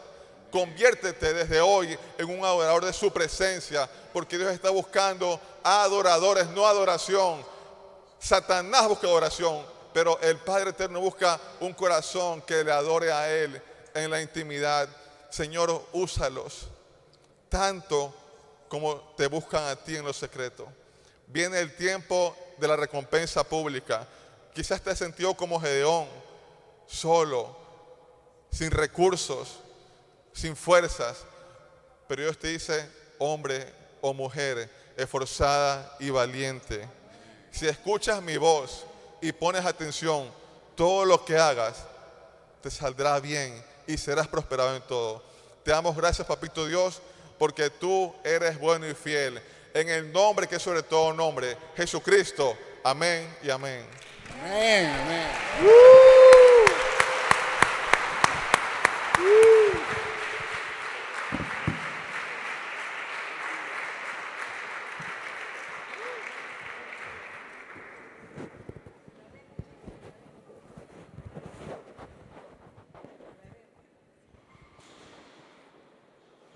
Conviértete desde hoy en un adorador de su presencia, porque Dios está buscando adoradores, no adoración. Satanás busca adoración, pero el Padre Eterno busca un corazón que le adore a Él en la intimidad. Señor, úsalos tanto como te buscan a ti en lo secreto. Viene el tiempo de la recompensa pública. Quizás te has como Gedeón, solo, sin recursos, sin fuerzas, pero Dios te dice, hombre o mujer, esforzada y valiente. Si escuchas mi voz y pones atención, todo lo que hagas te saldrá bien y serás prosperado en todo. Te damos gracias, papito Dios, porque tú eres bueno y fiel. En el nombre que es sobre todo nombre, Jesucristo. Amén y amén. Amén, amén.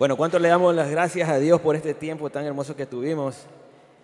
Bueno, ¿cuánto le damos las gracias a Dios por este tiempo tan hermoso que tuvimos?